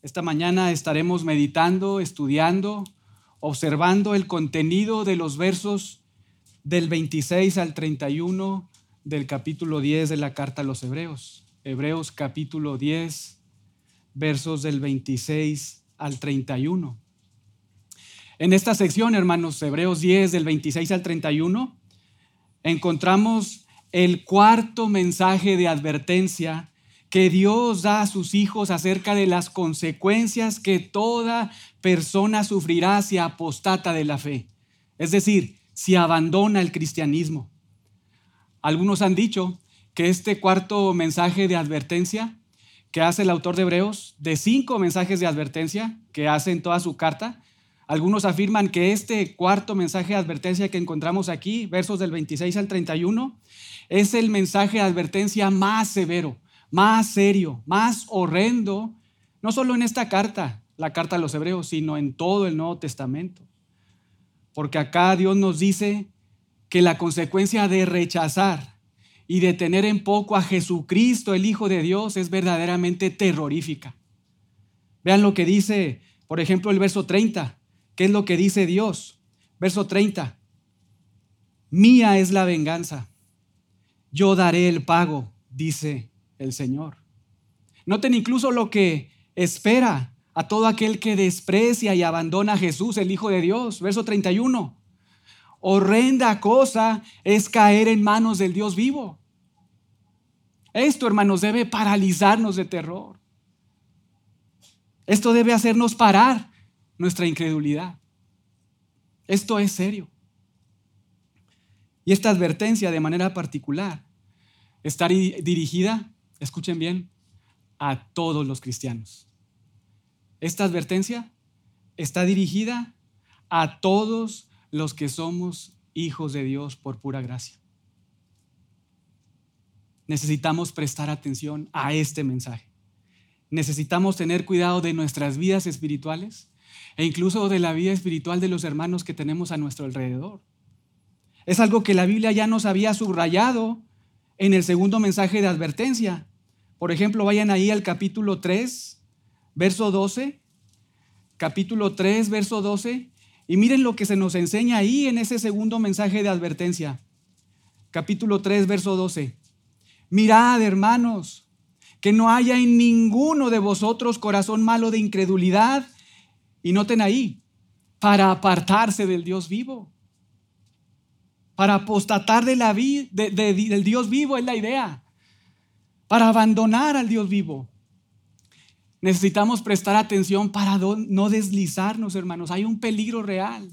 Esta mañana estaremos meditando, estudiando, observando el contenido de los versos del 26 al 31 del capítulo 10 de la carta a los Hebreos. Hebreos capítulo 10, versos del 26 al 31. En esta sección, hermanos, Hebreos 10 del 26 al 31, encontramos el cuarto mensaje de advertencia que Dios da a sus hijos acerca de las consecuencias que toda persona sufrirá si apostata de la fe, es decir, si abandona el cristianismo. Algunos han dicho que este cuarto mensaje de advertencia que hace el autor de Hebreos, de cinco mensajes de advertencia que hace en toda su carta, algunos afirman que este cuarto mensaje de advertencia que encontramos aquí, versos del 26 al 31, es el mensaje de advertencia más severo, más serio, más horrendo, no solo en esta carta, la carta a los hebreos, sino en todo el Nuevo Testamento. Porque acá Dios nos dice que la consecuencia de rechazar y de tener en poco a Jesucristo, el Hijo de Dios, es verdaderamente terrorífica. Vean lo que dice, por ejemplo, el verso 30. ¿Qué es lo que dice Dios? Verso 30. Mía es la venganza. Yo daré el pago, dice el Señor. Noten incluso lo que espera a todo aquel que desprecia y abandona a Jesús, el Hijo de Dios. Verso 31. Horrenda cosa es caer en manos del Dios vivo. Esto, hermanos, debe paralizarnos de terror. Esto debe hacernos parar nuestra incredulidad. Esto es serio. Y esta advertencia de manera particular está dirigida escuchen bien, a todos los cristianos. Esta advertencia está dirigida a todos los que somos hijos de Dios por pura gracia. Necesitamos prestar atención a este mensaje. Necesitamos tener cuidado de nuestras vidas espirituales e incluso de la vida espiritual de los hermanos que tenemos a nuestro alrededor. Es algo que la Biblia ya nos había subrayado en el segundo mensaje de advertencia. Por ejemplo, vayan ahí al capítulo 3, verso 12. Capítulo 3, verso 12. Y miren lo que se nos enseña ahí en ese segundo mensaje de advertencia. Capítulo 3, verso 12. Mirad, hermanos, que no haya en ninguno de vosotros corazón malo de incredulidad. Y noten ahí, para apartarse del Dios vivo para apostatar de la del Dios vivo es la idea, para abandonar al Dios vivo. Necesitamos prestar atención para no deslizarnos, hermanos. Hay un peligro real,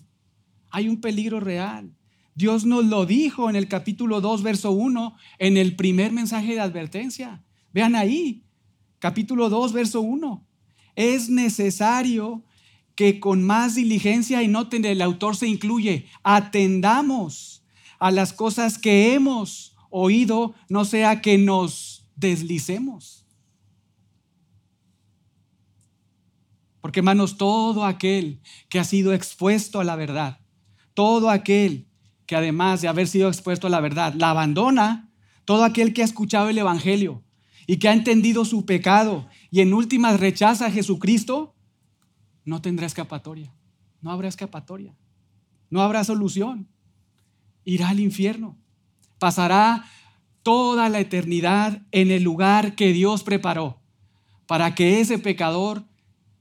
hay un peligro real. Dios nos lo dijo en el capítulo 2, verso 1, en el primer mensaje de advertencia. Vean ahí, capítulo 2, verso 1. Es necesario que con más diligencia, y noten, el autor se incluye, atendamos a las cosas que hemos oído, no sea que nos deslicemos. Porque hermanos, todo aquel que ha sido expuesto a la verdad, todo aquel que además de haber sido expuesto a la verdad, la abandona, todo aquel que ha escuchado el Evangelio y que ha entendido su pecado y en últimas rechaza a Jesucristo, no tendrá escapatoria. No habrá escapatoria. No habrá solución irá al infierno. Pasará toda la eternidad en el lugar que Dios preparó para que ese pecador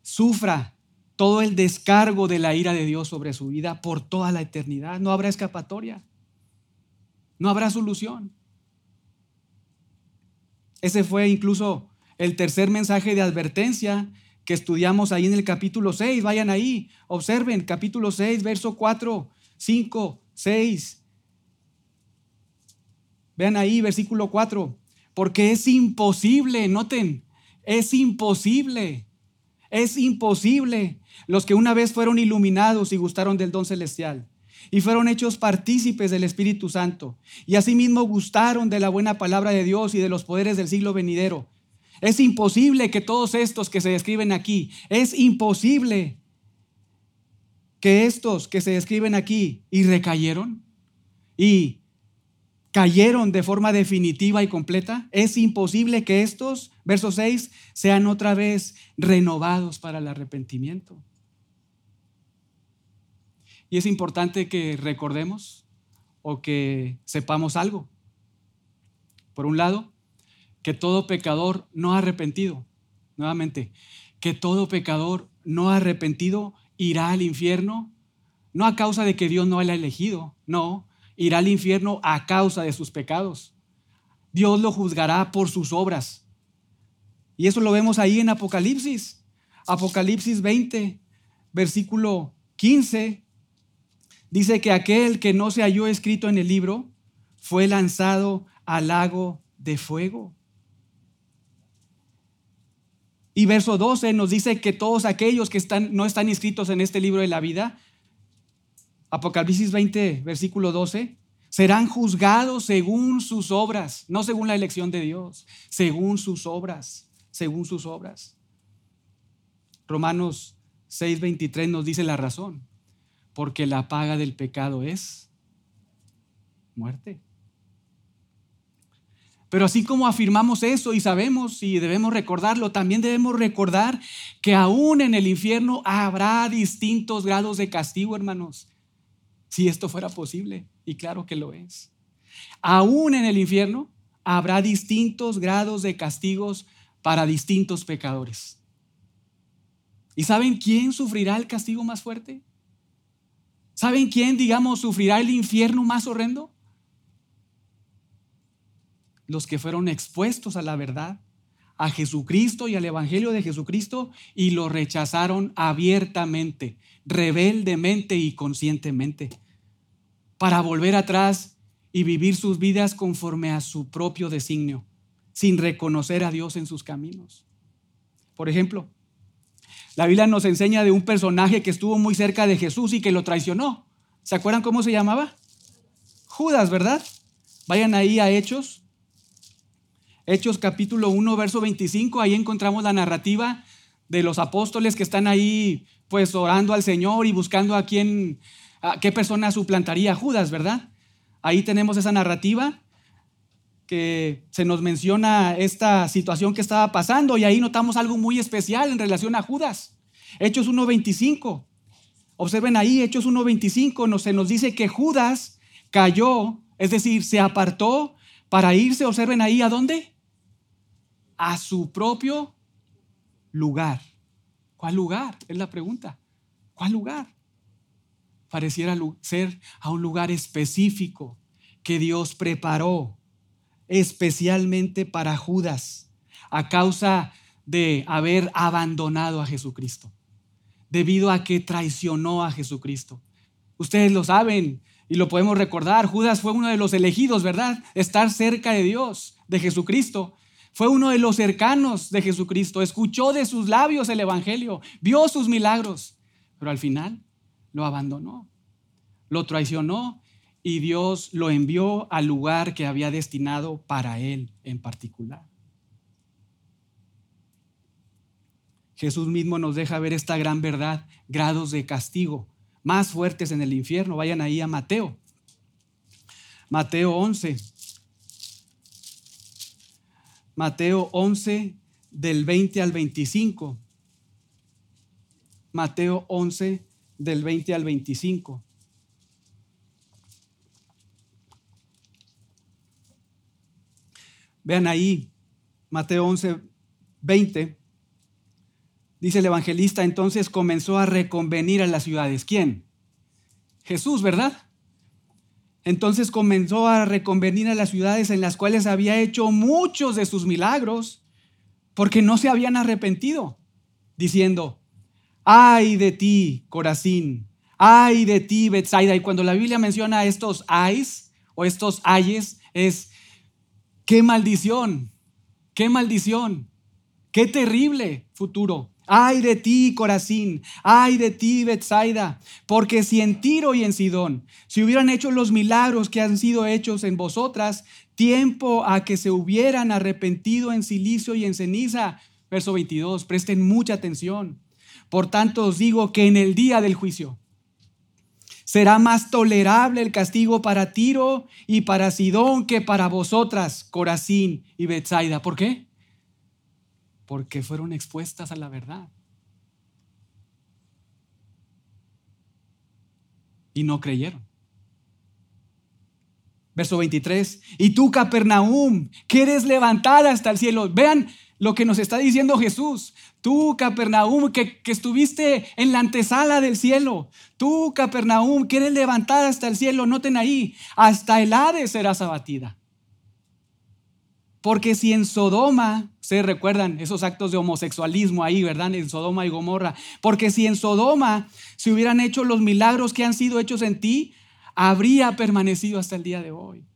sufra todo el descargo de la ira de Dios sobre su vida por toda la eternidad. No habrá escapatoria. No habrá solución. Ese fue incluso el tercer mensaje de advertencia que estudiamos ahí en el capítulo 6. Vayan ahí, observen, capítulo 6, verso 4, 5, 6 Vean ahí, versículo 4. Porque es imposible, noten, es imposible, es imposible. Los que una vez fueron iluminados y gustaron del don celestial y fueron hechos partícipes del Espíritu Santo y asimismo gustaron de la buena palabra de Dios y de los poderes del siglo venidero. Es imposible que todos estos que se describen aquí, es imposible que estos que se describen aquí y recayeron y cayeron de forma definitiva y completa, es imposible que estos, verso 6, sean otra vez renovados para el arrepentimiento. Y es importante que recordemos o que sepamos algo. Por un lado, que todo pecador no arrepentido, nuevamente, que todo pecador no arrepentido irá al infierno, no a causa de que Dios no haya elegido, no, irá al infierno a causa de sus pecados. Dios lo juzgará por sus obras. Y eso lo vemos ahí en Apocalipsis. Apocalipsis 20, versículo 15, dice que aquel que no se halló escrito en el libro fue lanzado al lago de fuego. Y verso 12 nos dice que todos aquellos que están, no están inscritos en este libro de la vida Apocalipsis 20, versículo 12, serán juzgados según sus obras, no según la elección de Dios, según sus obras, según sus obras. Romanos 6, 23 nos dice la razón, porque la paga del pecado es muerte. Pero así como afirmamos eso y sabemos y debemos recordarlo, también debemos recordar que aún en el infierno habrá distintos grados de castigo, hermanos si esto fuera posible, y claro que lo es. Aún en el infierno habrá distintos grados de castigos para distintos pecadores. ¿Y saben quién sufrirá el castigo más fuerte? ¿Saben quién, digamos, sufrirá el infierno más horrendo? Los que fueron expuestos a la verdad, a Jesucristo y al Evangelio de Jesucristo y lo rechazaron abiertamente, rebeldemente y conscientemente para volver atrás y vivir sus vidas conforme a su propio designio, sin reconocer a Dios en sus caminos. Por ejemplo, la Biblia nos enseña de un personaje que estuvo muy cerca de Jesús y que lo traicionó. ¿Se acuerdan cómo se llamaba? Judas, ¿verdad? Vayan ahí a Hechos. Hechos capítulo 1, verso 25, ahí encontramos la narrativa de los apóstoles que están ahí pues orando al Señor y buscando a quien qué persona suplantaría Judas, ¿verdad? Ahí tenemos esa narrativa que se nos menciona esta situación que estaba pasando y ahí notamos algo muy especial en relación a Judas. Hechos 1.25. Observen ahí, Hechos 1.25 se nos dice que Judas cayó, es decir, se apartó para irse, observen ahí, ¿a dónde? A su propio lugar. ¿Cuál lugar? Es la pregunta. ¿Cuál lugar? Pareciera ser a un lugar específico que Dios preparó especialmente para Judas a causa de haber abandonado a Jesucristo, debido a que traicionó a Jesucristo. Ustedes lo saben y lo podemos recordar, Judas fue uno de los elegidos, ¿verdad? Estar cerca de Dios, de Jesucristo. Fue uno de los cercanos de Jesucristo, escuchó de sus labios el Evangelio, vio sus milagros, pero al final lo abandonó, lo traicionó y Dios lo envió al lugar que había destinado para él en particular. Jesús mismo nos deja ver esta gran verdad, grados de castigo más fuertes en el infierno. Vayan ahí a Mateo. Mateo 11. Mateo 11 del 20 al 25. Mateo 11 del 20 al 25. Vean ahí, Mateo 11, 20. Dice el evangelista, entonces comenzó a reconvenir a las ciudades. ¿Quién? Jesús, ¿verdad? Entonces comenzó a reconvenir a las ciudades en las cuales había hecho muchos de sus milagros, porque no se habían arrepentido, diciendo, ay de ti, Corazín, ay de ti, Bethsaida. Y cuando la Biblia menciona estos ayes o estos ayes, es qué maldición, qué maldición, qué terrible futuro. Ay de ti, Corazín, ay de ti, Bethsaida, porque si en Tiro y en Sidón se hubieran hecho los milagros que han sido hechos en vosotras, tiempo a que se hubieran arrepentido en silicio y en ceniza. Verso 22, presten mucha atención. Por tanto os digo que en el día del juicio será más tolerable el castigo para Tiro y para Sidón que para vosotras, Corazín y Bethsaida. ¿Por qué? Porque fueron expuestas a la verdad. Y no creyeron. Verso 23. Y tú, Capernaum, quieres levantar hasta el cielo. Vean lo que nos está diciendo Jesús. Tú, Capernaum, que, que, estuviste en la antesala del cielo. Tú, Capernaum, quieres levantar hasta el cielo. Noten ahí, hasta el Hades serás abatida. Porque si en Sodoma, se recuerdan esos actos de homosexualismo ahí, ¿verdad? En Sodoma y Gomorra. Porque si en Sodoma se hubieran hecho los milagros que han sido hechos en ti, habría permanecido hasta el día de hoy.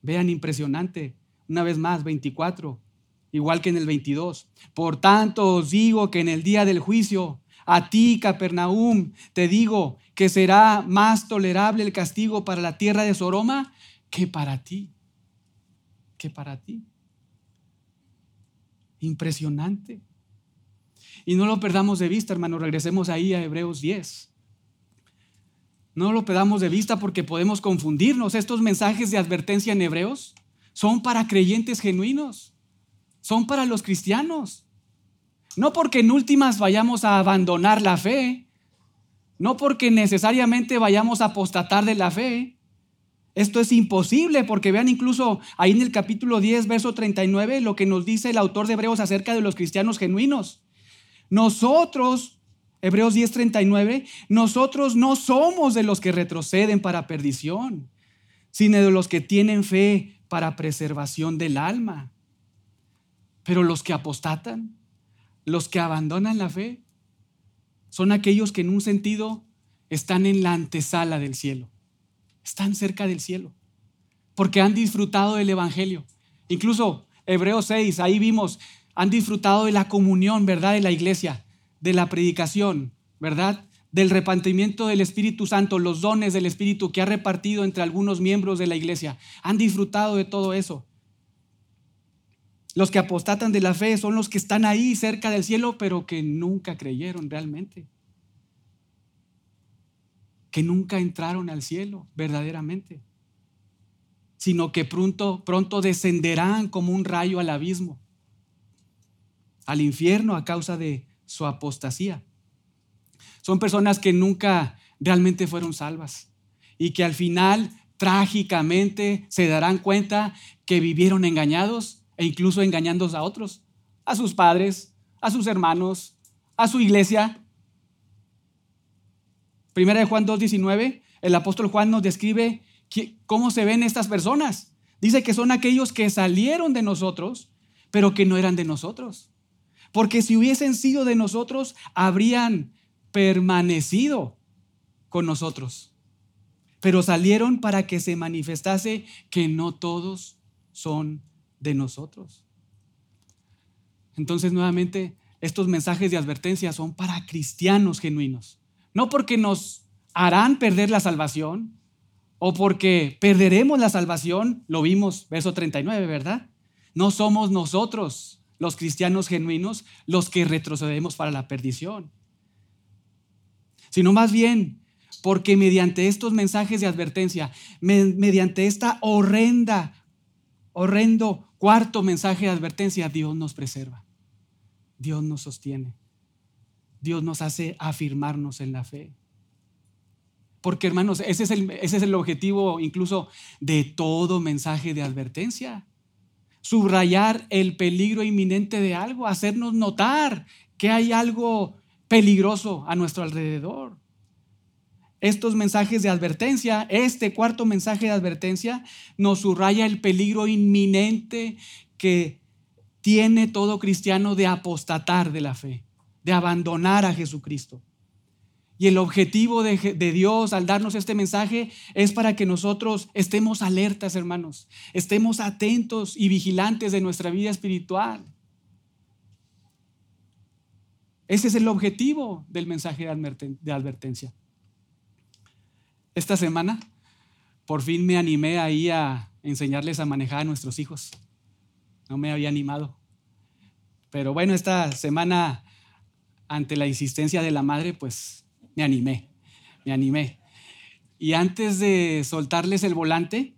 Vean, impresionante. Una vez más, 24, igual que en el 22. Por tanto os digo que en el día del juicio, a ti, Capernaum, te digo que será más tolerable el castigo para la tierra de Sodoma que para ti que para ti. Impresionante. Y no lo perdamos de vista, hermano. Regresemos ahí a Hebreos 10. No lo perdamos de vista porque podemos confundirnos. Estos mensajes de advertencia en Hebreos son para creyentes genuinos. Son para los cristianos. No porque en últimas vayamos a abandonar la fe. No porque necesariamente vayamos a apostatar de la fe. Esto es imposible porque vean incluso ahí en el capítulo 10, verso 39, lo que nos dice el autor de Hebreos acerca de los cristianos genuinos. Nosotros, Hebreos 10, 39, nosotros no somos de los que retroceden para perdición, sino de los que tienen fe para preservación del alma. Pero los que apostatan, los que abandonan la fe, son aquellos que en un sentido están en la antesala del cielo están cerca del cielo, porque han disfrutado del Evangelio. Incluso Hebreos 6, ahí vimos, han disfrutado de la comunión, ¿verdad? De la iglesia, de la predicación, ¿verdad? Del repartimiento del Espíritu Santo, los dones del Espíritu que ha repartido entre algunos miembros de la iglesia. Han disfrutado de todo eso. Los que apostatan de la fe son los que están ahí cerca del cielo, pero que nunca creyeron realmente que nunca entraron al cielo verdaderamente, sino que pronto, pronto descenderán como un rayo al abismo, al infierno a causa de su apostasía. Son personas que nunca realmente fueron salvas y que al final trágicamente se darán cuenta que vivieron engañados e incluso engañando a otros, a sus padres, a sus hermanos, a su iglesia Primera de Juan 2.19, el apóstol Juan nos describe cómo se ven estas personas. Dice que son aquellos que salieron de nosotros, pero que no eran de nosotros. Porque si hubiesen sido de nosotros, habrían permanecido con nosotros. Pero salieron para que se manifestase que no todos son de nosotros. Entonces, nuevamente, estos mensajes de advertencia son para cristianos genuinos. No porque nos harán perder la salvación o porque perderemos la salvación, lo vimos, verso 39, ¿verdad? No somos nosotros, los cristianos genuinos, los que retrocedemos para la perdición, sino más bien porque mediante estos mensajes de advertencia, mediante esta horrenda, horrendo cuarto mensaje de advertencia, Dios nos preserva, Dios nos sostiene. Dios nos hace afirmarnos en la fe. Porque hermanos, ese es, el, ese es el objetivo incluso de todo mensaje de advertencia. Subrayar el peligro inminente de algo, hacernos notar que hay algo peligroso a nuestro alrededor. Estos mensajes de advertencia, este cuarto mensaje de advertencia, nos subraya el peligro inminente que tiene todo cristiano de apostatar de la fe de abandonar a Jesucristo. Y el objetivo de, Dios al darnos este mensaje es para que nosotros estemos alertas, hermanos, estemos atentos y vigilantes de nuestra vida espiritual. Ese es el objetivo del mensaje de advertencia. Esta semana, por fin me animé ahí a enseñarles a manejar a nuestros hijos. No me había animado. Pero bueno, esta semana ante la insistencia de la madre, pues me animé. me animé. Y antes de soltarles el volante,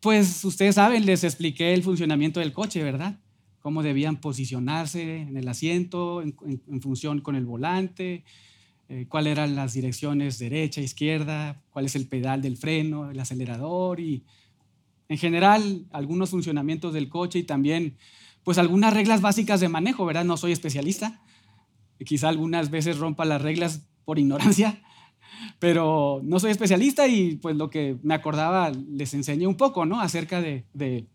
pues ustedes saben, les expliqué el funcionamiento del coche, ¿verdad? Cómo debían posicionarse en el asiento en, función con el volante, eh, cuáles eran las direcciones derecha, izquierda, cuál es el pedal del freno, el acelerador y en general algunos funcionamientos del coche y también pues algunas reglas básicas de manejo, ¿verdad? No soy especialista, quizá algunas veces rompa las reglas por ignorancia, pero no soy especialista y pues lo que me acordaba les enseñé un poco, ¿no? Acerca de, de,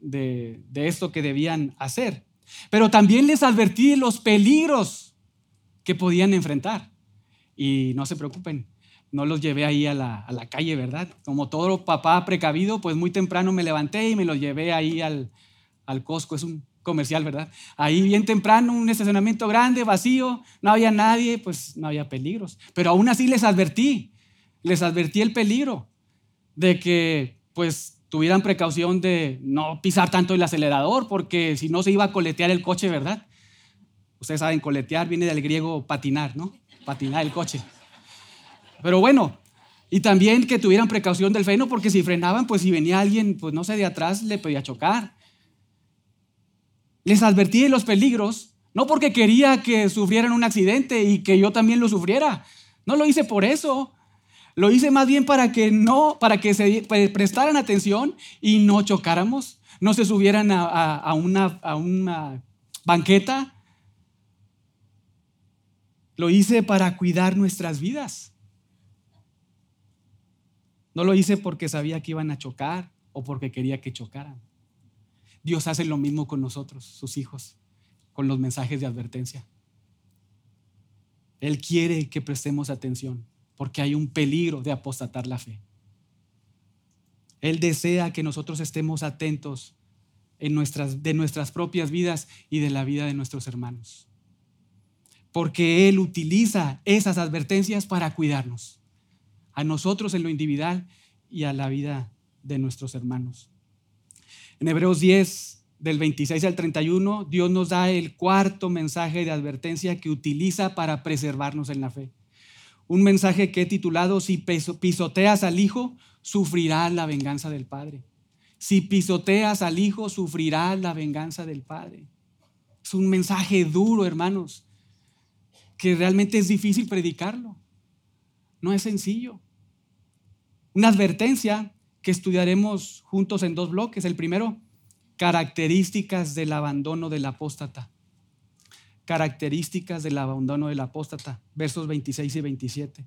de, de esto que debían hacer. Pero también les advertí los peligros que podían enfrentar. Y no se preocupen, no los llevé ahí a la, a la, calle, ¿verdad? Como todo papá precavido, pues muy temprano me levanté y me los llevé ahí al, al Costco, es un comercial, ¿verdad? Ahí bien temprano, un estacionamiento grande, vacío, no había nadie, pues no había peligros. Pero aún así les advertí, les advertí el peligro de que pues tuvieran precaución de no pisar tanto el acelerador, porque si no se iba a coletear el coche, ¿verdad? Ustedes saben, coletear viene del griego patinar, ¿no? Patinar el coche. Pero bueno, y también que tuvieran precaución del freno, porque si frenaban, pues si venía alguien, pues no sé, de atrás le podía chocar. Les advertí de los peligros, no porque quería que sufrieran un accidente y que yo también lo sufriera. No lo hice por eso. Lo hice más bien para que no, para que se prestaran atención y no chocáramos, no se subieran a, una, a una banqueta. Lo hice para cuidar nuestras vidas. No lo hice porque sabía que iban a chocar o porque quería que chocaran. Dios hace lo mismo con nosotros, sus hijos, con los mensajes de advertencia. Él quiere que prestemos atención porque hay un peligro de apostatar la fe. Él desea que nosotros estemos atentos en nuestras, de nuestras propias vidas y de la vida de nuestros hermanos. Porque Él utiliza esas advertencias para cuidarnos, a nosotros en lo individual y a la vida de nuestros hermanos. En Hebreos 10, del 26 al 31, Dios nos da el cuarto mensaje de advertencia que utiliza para preservarnos en la fe. Un mensaje que he titulado, si pisoteas al Hijo, sufrirás la venganza del Padre. Si pisoteas al Hijo, sufrirás la venganza del Padre. Es un mensaje duro, hermanos, que realmente es difícil predicarlo. No es sencillo. Una advertencia que estudiaremos juntos en dos bloques. El primero, características del abandono del apóstata. Características del abandono del apóstata, versos 26 y 27.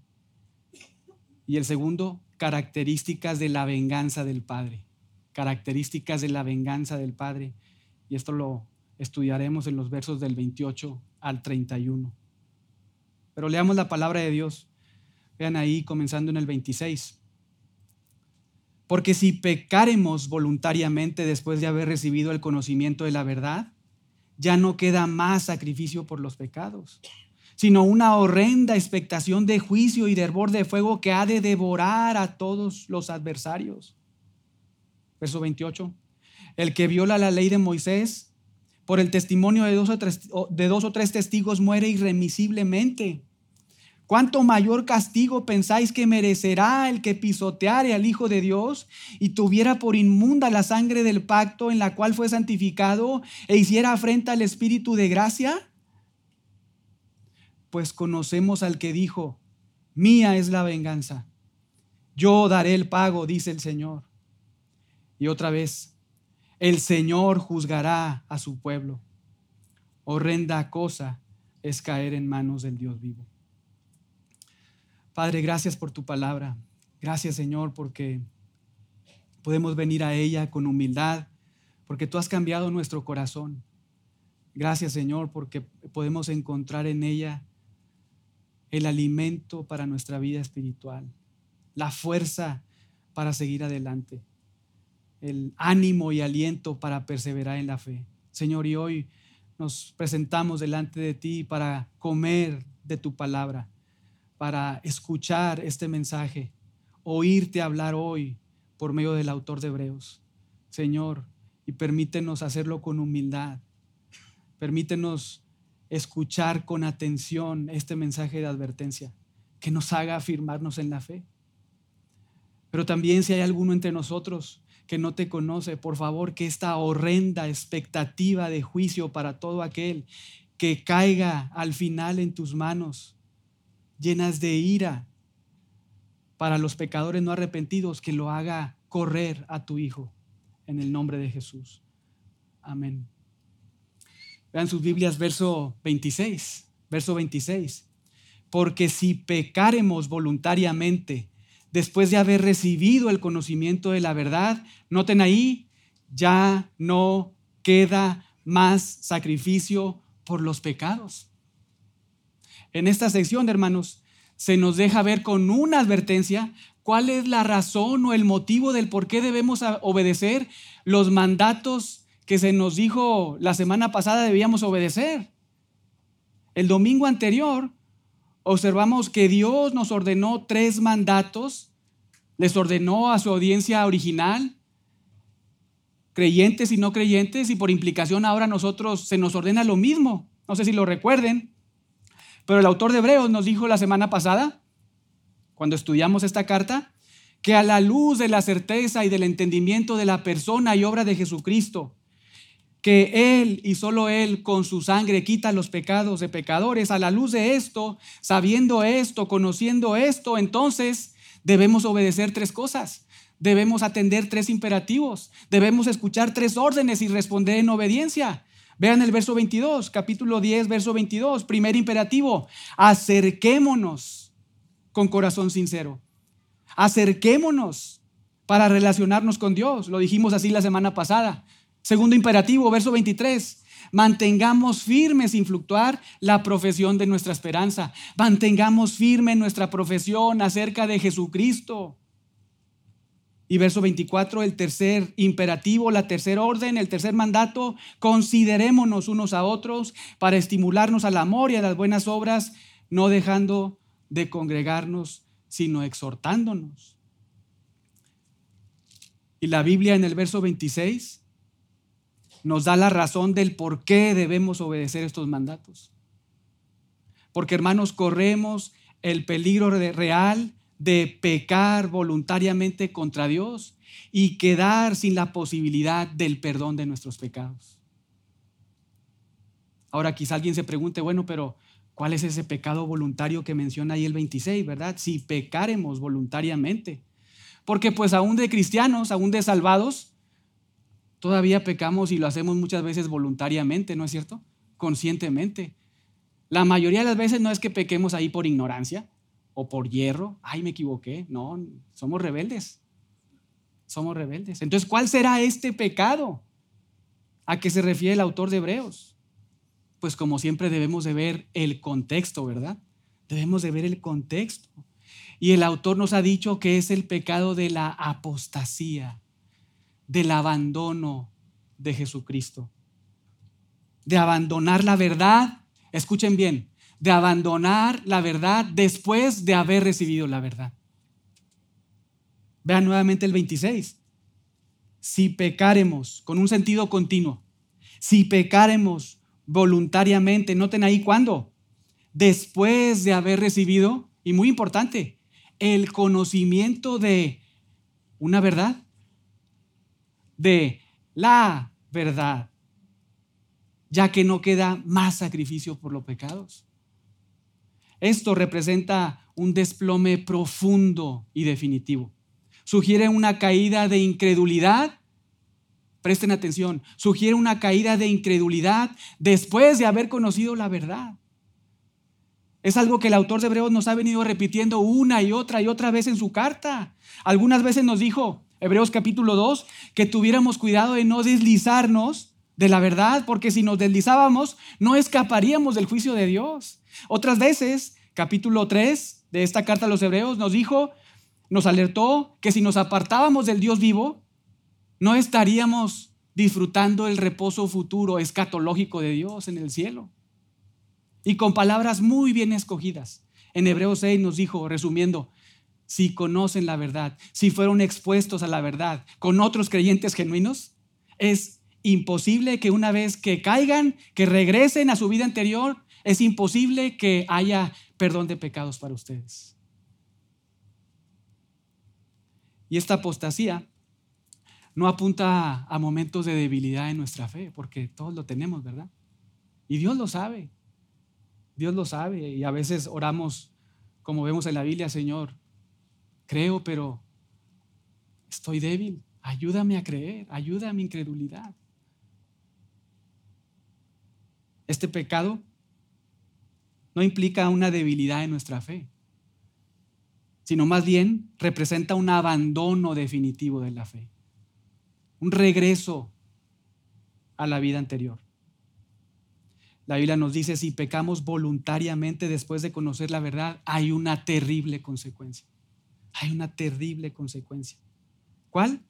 Y el segundo, características de la venganza del Padre. Características de la venganza del Padre. Y esto lo estudiaremos en los versos del 28 al 31. Pero leamos la palabra de Dios. Vean ahí, comenzando en el 26. Porque si pecaremos voluntariamente después de haber recibido el conocimiento de la verdad, ya no queda más sacrificio por los pecados, sino una horrenda expectación de juicio y de hervor de fuego que ha de devorar a todos los adversarios. Verso 28. El que viola la ley de Moisés por el testimonio de dos o tres, de dos o tres testigos muere irremisiblemente. ¿Cuánto mayor castigo pensáis que merecerá el que pisoteare al Hijo de Dios y tuviera por inmunda la sangre del pacto en la cual fue santificado e hiciera afrenta al Espíritu de gracia? Pues conocemos al que dijo, mía es la venganza, yo daré el pago, dice el Señor. Y otra vez, el Señor juzgará a su pueblo. Horrenda cosa es caer en manos del Dios vivo. Padre, gracias por tu palabra. Gracias, Señor, porque podemos venir a ella con humildad, porque tú has cambiado nuestro corazón. Gracias, Señor, porque podemos encontrar en ella el alimento para nuestra vida espiritual, la fuerza para seguir adelante, el ánimo y aliento para perseverar en la fe. Señor, y hoy nos presentamos delante de ti para comer de tu palabra para escuchar este mensaje, oírte hablar hoy por medio del autor de Hebreos. Señor, y permítenos hacerlo con humildad. Permítenos escuchar con atención este mensaje de advertencia que nos haga afirmarnos en la fe. Pero también si hay alguno entre nosotros que no te conoce, por favor, que esta horrenda expectativa de juicio para todo aquel que caiga al final en tus manos, llenas de ira para los pecadores no arrepentidos, que lo haga correr a tu Hijo en el nombre de Jesús. Amén. Vean sus Biblias, verso 26, verso 26. Porque si pecaremos voluntariamente después de haber recibido el conocimiento de la verdad, noten ahí, ya no queda más sacrificio por los pecados. En esta sección, hermanos, se nos deja ver con una advertencia cuál es la razón o el motivo del por qué debemos obedecer los mandatos que se nos dijo la semana pasada debíamos obedecer. El domingo anterior observamos que Dios nos ordenó tres mandatos, les ordenó a su audiencia original, creyentes y no creyentes, y por implicación ahora nosotros se nos ordena lo mismo. No sé si lo recuerden, pero el autor de Hebreos nos dijo la semana pasada, cuando estudiamos esta carta, que a la luz de la certeza y del entendimiento de la persona y obra de Jesucristo, que Él y solo Él con su sangre quita los pecados de pecadores. A la luz de esto, sabiendo esto, conociendo esto, entonces debemos obedecer tres cosas. Debemos atender tres imperativos. Debemos escuchar tres órdenes y responder en obediencia. Vean el verso 22, capítulo 10, verso 22. Primer imperativo, acerquémonos con corazón sincero. Acerquémonos para relacionarnos con Dios. Lo dijimos así la semana pasada. Segundo imperativo, verso 23. Mantengamos firme sin fluctuar la profesión de nuestra esperanza. Mantengamos firme nuestra profesión acerca de Jesucristo. Y verso 24, el tercer imperativo, la tercera orden, el tercer mandato, considerémonos unos a otros para estimularnos al amor y a las buenas obras, no dejando de congregarnos, sino exhortándonos. Y la Biblia en el verso 26 nos da la razón del por qué debemos obedecer estos mandatos. Porque hermanos, corremos el peligro real de pecar voluntariamente contra Dios y quedar sin la posibilidad del perdón de nuestros pecados. Ahora quizá alguien se pregunte, bueno, pero ¿cuál es ese pecado voluntario que menciona ahí el 26, verdad? Si pecaremos voluntariamente. Porque pues aún de cristianos, aún de salvados, Todavía pecamos y lo hacemos muchas veces voluntariamente, ¿no es cierto? Conscientemente. La mayoría de las veces no es que pequemos ahí por ignorancia o por hierro. Ay, me equivoqué. No, somos rebeldes. Somos rebeldes. Entonces, ¿cuál será este pecado? ¿A qué se refiere el autor de Hebreos? Pues como siempre debemos de ver el contexto, ¿verdad? Debemos de ver el contexto. Y el autor nos ha dicho que es el pecado de la apostasía del abandono de Jesucristo. De abandonar la verdad, escuchen bien, de abandonar la verdad después de haber recibido la verdad. Vean nuevamente el 26. Si pecaremos con un sentido continuo, si pecaremos voluntariamente, noten ahí cuándo, después de haber recibido, y muy importante, el conocimiento de una verdad de la verdad, ya que no queda más sacrificio por los pecados. Esto representa un desplome profundo y definitivo. Sugiere una caída de incredulidad. Presten atención, sugiere una caída de incredulidad después de haber conocido la verdad. Es algo que el autor de Hebreos nos ha venido repitiendo una y otra y otra vez en su carta. Algunas veces nos dijo, Hebreos capítulo 2, que tuviéramos cuidado de no deslizarnos de la verdad, porque si nos deslizábamos no escaparíamos del juicio de Dios. Otras veces, capítulo 3 de esta carta a los Hebreos nos dijo, nos alertó que si nos apartábamos del Dios vivo, no estaríamos disfrutando el reposo futuro escatológico de Dios en el cielo. Y con palabras muy bien escogidas. En Hebreos 6 nos dijo, resumiendo, si conocen la verdad, si fueron expuestos a la verdad con otros creyentes genuinos, es imposible que una vez que caigan, que regresen a su vida anterior, es imposible que haya perdón de pecados para ustedes. Y esta apostasía no apunta a momentos de debilidad en nuestra fe, porque todos lo tenemos, ¿verdad? Y Dios lo sabe. Dios lo sabe. Y a veces oramos, como vemos en la Biblia, Señor, creo, pero estoy débil. Ayúdame a creer, ayuda a mi incredulidad. Este pecado no implica una debilidad en nuestra fe, sino más bien representa un abandono definitivo de la fe, un regreso a la vida anterior. La Biblia nos dice, si pecamos voluntariamente después de conocer la verdad, hay una terrible consecuencia. Hay una terrible consecuencia. ¿Cuál?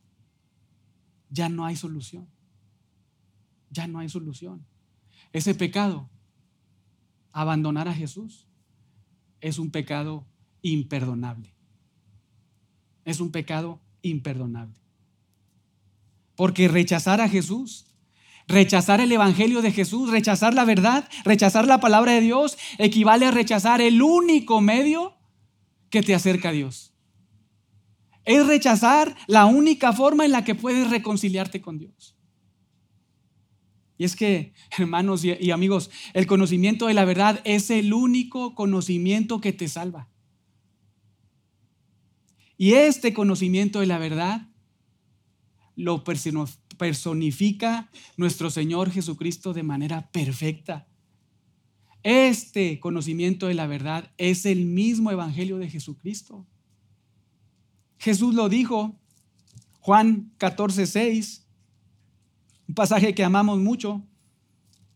Ya no hay solución. Ya no hay solución. Ese pecado, abandonar a Jesús, es un pecado imperdonable. Es un pecado imperdonable. Porque rechazar a Jesús Rechazar el Evangelio de Jesús, rechazar la verdad, rechazar la palabra de Dios, equivale a rechazar el único medio que te acerca a Dios. Es rechazar la única forma en la que puedes reconciliarte con Dios. Y es que, hermanos y, amigos, el conocimiento de la verdad es el único conocimiento que te salva. Y este conocimiento de la verdad lo personifica nuestro Señor Jesucristo de manera perfecta. Este conocimiento de la verdad es el mismo Evangelio de Jesucristo. Jesús lo dijo, Juan 14, 6, un pasaje que amamos mucho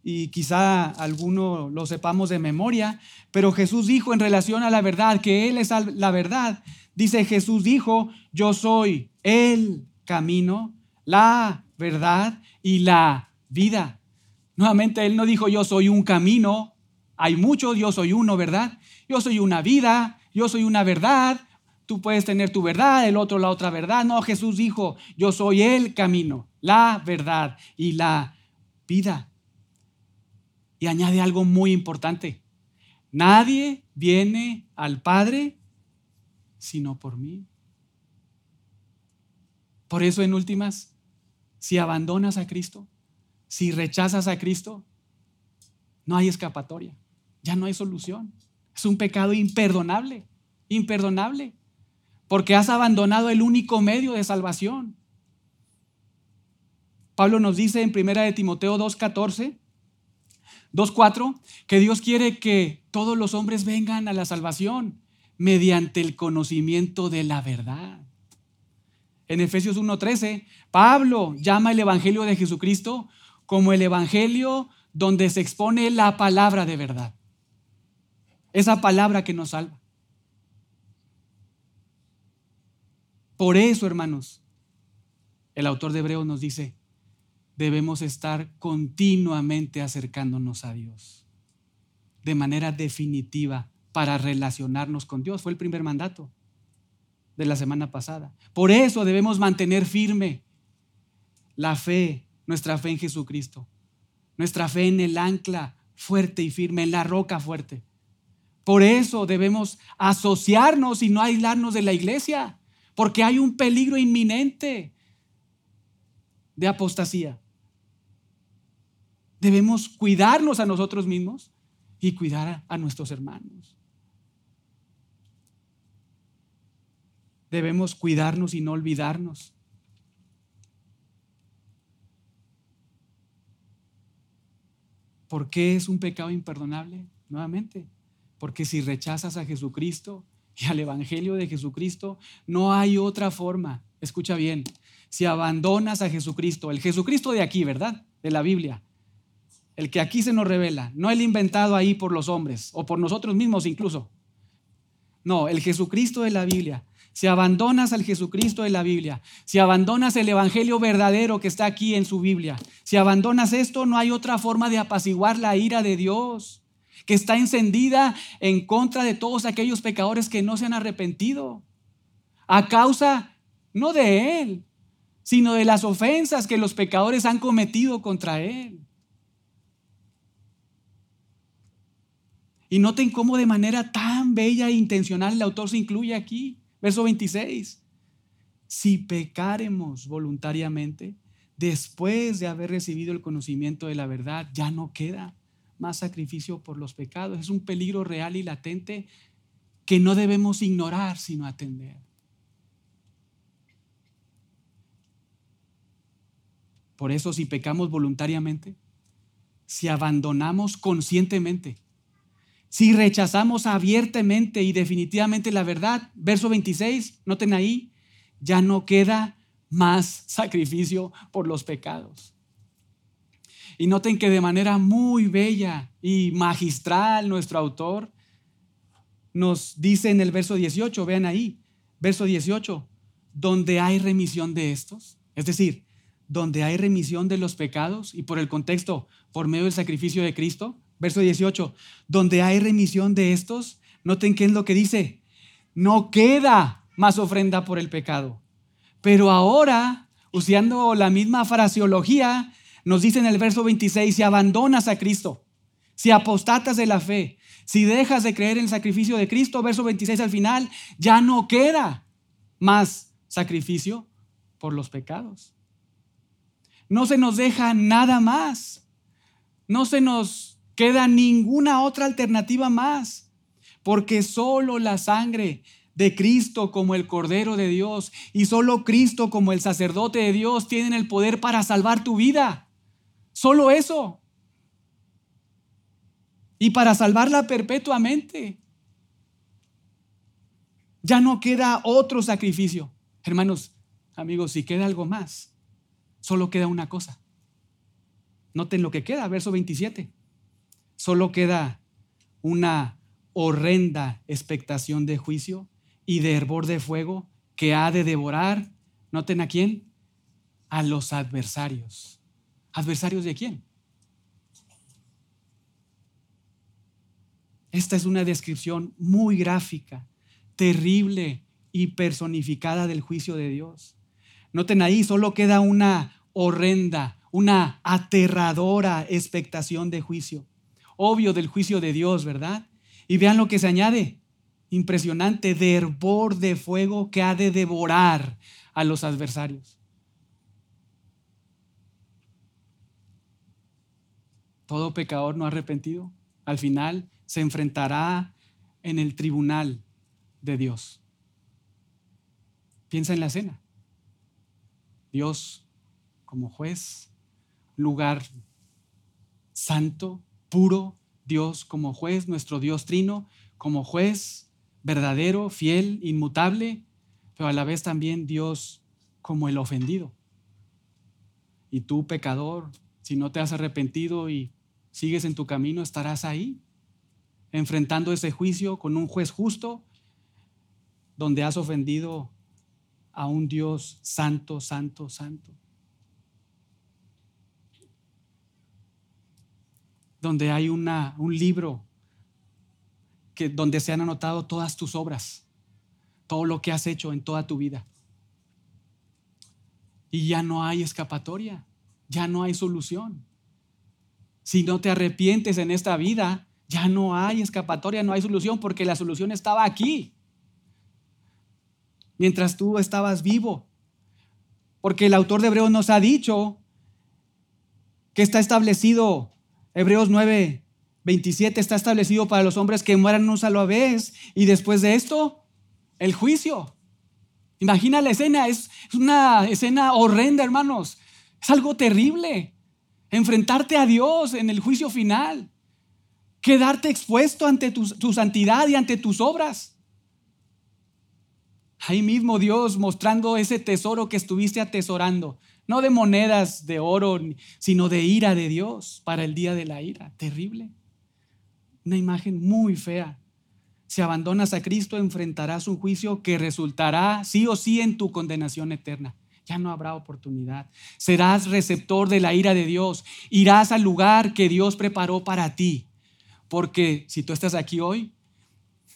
y quizá alguno lo sepamos de memoria, pero Jesús dijo en relación a la verdad que Él es la verdad. Dice Jesús dijo, yo soy el camino, la verdad y la vida. Nuevamente Él no dijo yo soy un camino, hay muchos, yo soy uno, ¿verdad? Yo soy una vida, yo soy una verdad, tú puedes tener tu verdad, el otro la otra verdad. No, Jesús dijo, yo soy el camino, la verdad y la vida. Y añade algo muy importante. Nadie viene al Padre sino por mí. Por eso, en últimas, si abandonas a Cristo, si rechazas a Cristo, no hay escapatoria, ya no hay solución. Es un pecado imperdonable, imperdonable, porque has abandonado el único medio de salvación. Pablo nos dice en 1 de Timoteo 2.14, 2.4, que Dios quiere que todos los hombres vengan a la salvación mediante el conocimiento de la verdad. En Efesios 1.13, Pablo llama el Evangelio de Jesucristo como el Evangelio donde se expone la palabra de verdad. Esa palabra que nos salva. Por eso, hermanos, el autor de Hebreos nos dice, debemos estar continuamente acercándonos a Dios de manera definitiva para relacionarnos con Dios. Fue el primer mandato de la semana pasada. Por eso debemos mantener firme la fe, nuestra fe en Jesucristo, nuestra fe en el ancla fuerte y firme, en la roca fuerte. Por eso debemos asociarnos y no aislarnos de la iglesia, porque hay un peligro inminente de apostasía. Debemos cuidarnos a nosotros mismos y cuidar a nuestros hermanos. Debemos cuidarnos y no olvidarnos. ¿Por qué es un pecado imperdonable? Nuevamente, porque si rechazas a Jesucristo y al Evangelio de Jesucristo, no hay otra forma. Escucha bien, si abandonas a Jesucristo, el Jesucristo de aquí, ¿verdad? De la Biblia, el que aquí se nos revela, no el inventado ahí por los hombres o por nosotros mismos incluso. No, el Jesucristo de la Biblia si abandonas al Jesucristo de la Biblia, si abandonas el Evangelio verdadero que está aquí en su Biblia, si abandonas esto, no hay otra forma de apaciguar la ira de Dios, que está encendida en contra de todos aquellos pecadores que no se han arrepentido, a causa no de Él, sino de las ofensas que los pecadores han cometido contra Él. Y noten cómo de manera tan bella e intencional el autor se incluye aquí. Verso 26. Si pecaremos voluntariamente, después de haber recibido el conocimiento de la verdad, ya no queda más sacrificio por los pecados. Es un peligro real y latente que no debemos ignorar, sino atender. Por eso si pecamos voluntariamente, si abandonamos conscientemente, si rechazamos abiertamente y definitivamente la verdad, verso 26, noten ahí, ya no queda más sacrificio por los pecados. Y noten que de manera muy bella y magistral nuestro autor nos dice en el verso 18, vean ahí, verso 18, donde hay remisión de estos, es decir, donde hay remisión de los pecados y por el contexto, por medio del sacrificio de Cristo, verso 18, donde hay remisión de estos, noten qué es lo que dice, no queda más ofrenda por el pecado. Pero ahora, usando la misma fraseología, nos dice en el verso 26, si abandonas a Cristo, si apostatas de la fe, si dejas de creer en el sacrificio de Cristo, verso 26 al final, ya no queda más sacrificio por los pecados. No se nos deja nada más. No se nos queda ninguna otra alternativa más. Porque solo la sangre de Cristo como el Cordero de Dios y solo Cristo como el sacerdote de Dios tienen el poder para salvar tu vida. Solo eso y para salvarla perpetuamente. Ya no queda otro sacrificio. Hermanos, amigos, si queda algo más, solo queda una cosa. Noten lo que queda, verso 27. Solo queda una horrenda expectación de juicio y de hervor de fuego que ha de devorar, noten a quién, a los adversarios. ¿Adversarios de quién? Esta es una descripción muy gráfica, terrible y personificada del juicio de Dios. Noten ahí, solo queda una horrenda, una aterradora expectación de juicio. Obvio del juicio de Dios, ¿verdad? Y vean lo que se añade. Impresionante, de hervor de fuego que ha de devorar a los adversarios. Todo pecador no arrepentido, al final se enfrentará en el tribunal de Dios. Piensa en la escena. Dios como juez, lugar santo, puro, Dios como juez, nuestro Dios trino como juez, verdadero, fiel, inmutable, pero a la vez también Dios como el ofendido. Y tú, pecador, si no te has arrepentido y sigues en tu camino, estarás ahí enfrentando ese juicio con un juez justo, donde has ofendido a un Dios santo, santo, santo. Donde hay una, un libro que, donde se han anotado todas tus obras, todo lo que has hecho en toda tu vida. Y ya no hay escapatoria, ya no hay solución. Si no te arrepientes en esta vida, ya no hay escapatoria, no hay solución, porque la solución estaba aquí. Mientras tú estabas vivo. Porque el autor de Hebreos nos ha dicho que está establecido, Hebreos 9, 27 está establecido para los hombres que mueran una sola vez y después de esto, el juicio. Imagina la escena, es, es una escena horrenda, hermanos. Es algo terrible. Enfrentarte a Dios en el juicio final quedarte expuesto ante tu, santidad y ante tus obras. Ahí mismo Dios mostrando ese tesoro que estuviste atesorando, no de monedas de oro, sino de ira de Dios para el día de la ira. Terrible. Una imagen muy fea. Si abandonas a Cristo, enfrentarás un juicio que resultará sí o sí en tu condenación eterna. Ya no habrá oportunidad. Serás receptor de la ira de Dios. Irás al lugar que Dios preparó para ti. Porque si tú estás aquí hoy,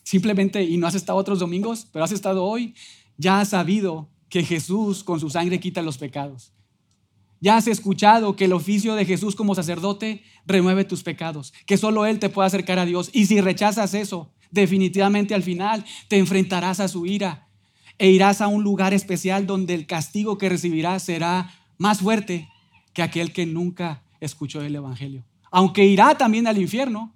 simplemente, y no has estado otros domingos, pero has estado hoy, ya has sabido que Jesús con su sangre quita los pecados. Ya has escuchado que el oficio de Jesús como sacerdote remueve tus pecados, que solo Él te puede acercar a Dios. Y si rechazas eso, definitivamente al final te enfrentarás a su ira e irás a un lugar especial donde el castigo que recibirás será más fuerte que aquel que nunca escuchó el Evangelio. Aunque irá también al infierno,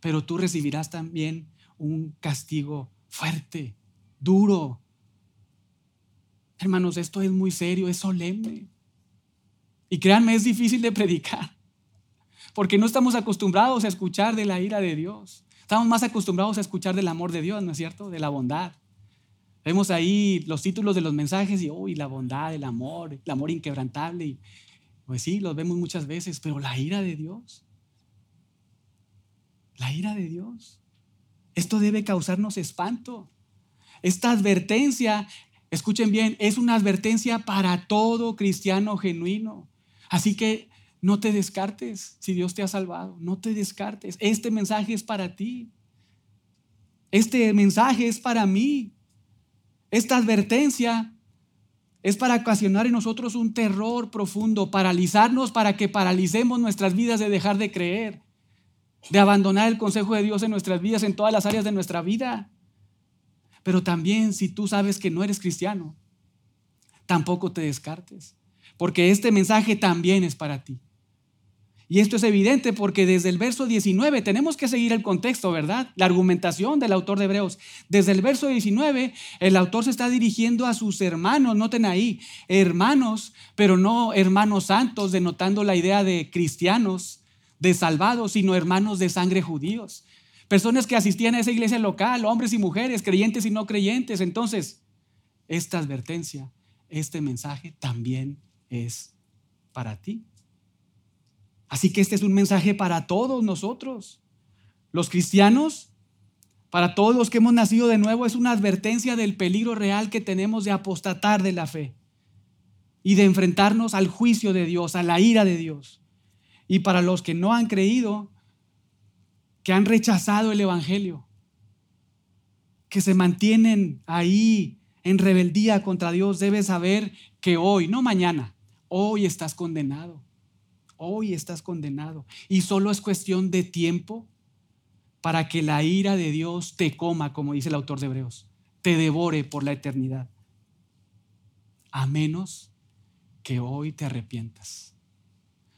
pero tú recibirás también un castigo fuerte, duro. Hermanos, esto es muy serio, es solemne. Y créanme, es difícil de predicar, porque no estamos acostumbrados a escuchar de la ira de Dios. Estamos más acostumbrados a escuchar del amor de Dios, ¿no es cierto? De la bondad. Vemos ahí los títulos de los mensajes y, uy, la bondad, el amor, el amor inquebrantable. Pues sí, los vemos muchas veces, pero la ira de Dios, la ira de Dios, esto debe causarnos espanto. Esta advertencia, escuchen bien, es una advertencia para todo cristiano genuino. Así que no te descartes si Dios te ha salvado, no te descartes. Este mensaje es para ti. Este mensaje es para mí. Esta advertencia es para ocasionar en nosotros un terror profundo, paralizarnos para que paralicemos nuestras vidas de dejar de creer, de abandonar el consejo de Dios en nuestras vidas, en todas las áreas de nuestra vida. Pero también si tú sabes que no eres cristiano, tampoco te descartes, porque este mensaje también es para ti. Y esto es evidente porque desde el verso 19 tenemos que seguir el contexto, ¿verdad? La argumentación del autor de Hebreos. Desde el verso 19 el autor se está dirigiendo a sus hermanos, noten ahí, hermanos, pero no hermanos santos, denotando la idea de cristianos, de salvados, sino hermanos de sangre judíos. Personas que asistían a esa iglesia local, hombres y mujeres, creyentes y no creyentes. Entonces, esta advertencia, este mensaje también es para ti. Así que este es un mensaje para todos nosotros. Los cristianos, para todos los que hemos nacido de nuevo, es una advertencia del peligro real que tenemos de apostatar de la fe y de enfrentarnos al juicio de Dios, a la ira de Dios. Y para los que no han creído, que han rechazado el Evangelio, que se mantienen ahí en rebeldía contra Dios, debes saber que hoy, no mañana, hoy estás condenado hoy estás condenado. Y solo es cuestión de tiempo para que la ira de Dios te coma, como dice el autor de Hebreos, te devore por la eternidad. A menos que hoy te arrepientas.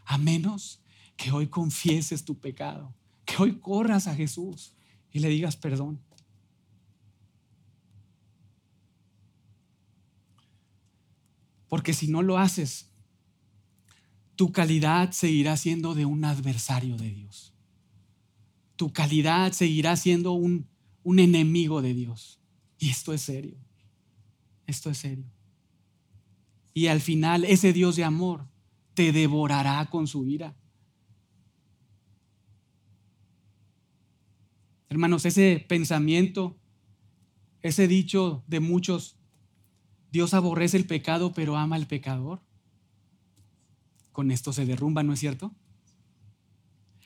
A menos que hoy confieses tu pecado. Que hoy corras a Jesús y le digas perdón. Porque si no lo haces, tu calidad seguirá siendo de un adversario de Dios. Tu calidad seguirá siendo un, un enemigo de Dios. Y esto es serio. Esto es serio. Y al final ese Dios de amor te devorará con su ira. Hermanos, ese pensamiento, ese dicho de muchos, Dios aborrece el pecado pero ama al pecador con esto se derrumba, ¿no es cierto?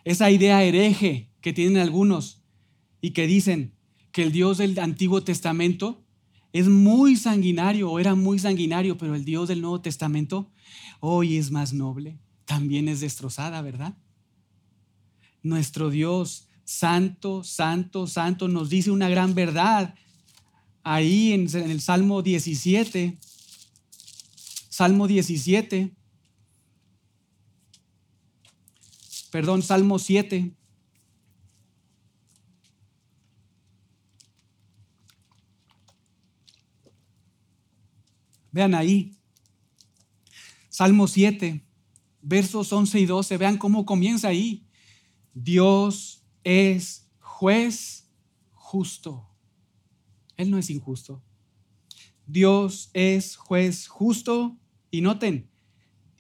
Esa idea hereje que tienen algunos y que dicen que el Dios del Antiguo Testamento es muy sanguinario o era muy sanguinario, pero el Dios del Nuevo Testamento hoy es más noble, también es destrozada, ¿verdad? Nuestro Dios santo, santo, santo nos dice una gran verdad ahí en, el Salmo 17. Salmo 17 perdón, Salmo 7. Vean ahí, Salmo 7, versos 11 y 12, vean cómo comienza ahí. Dios es juez justo. Él no es injusto. Dios es juez justo y noten,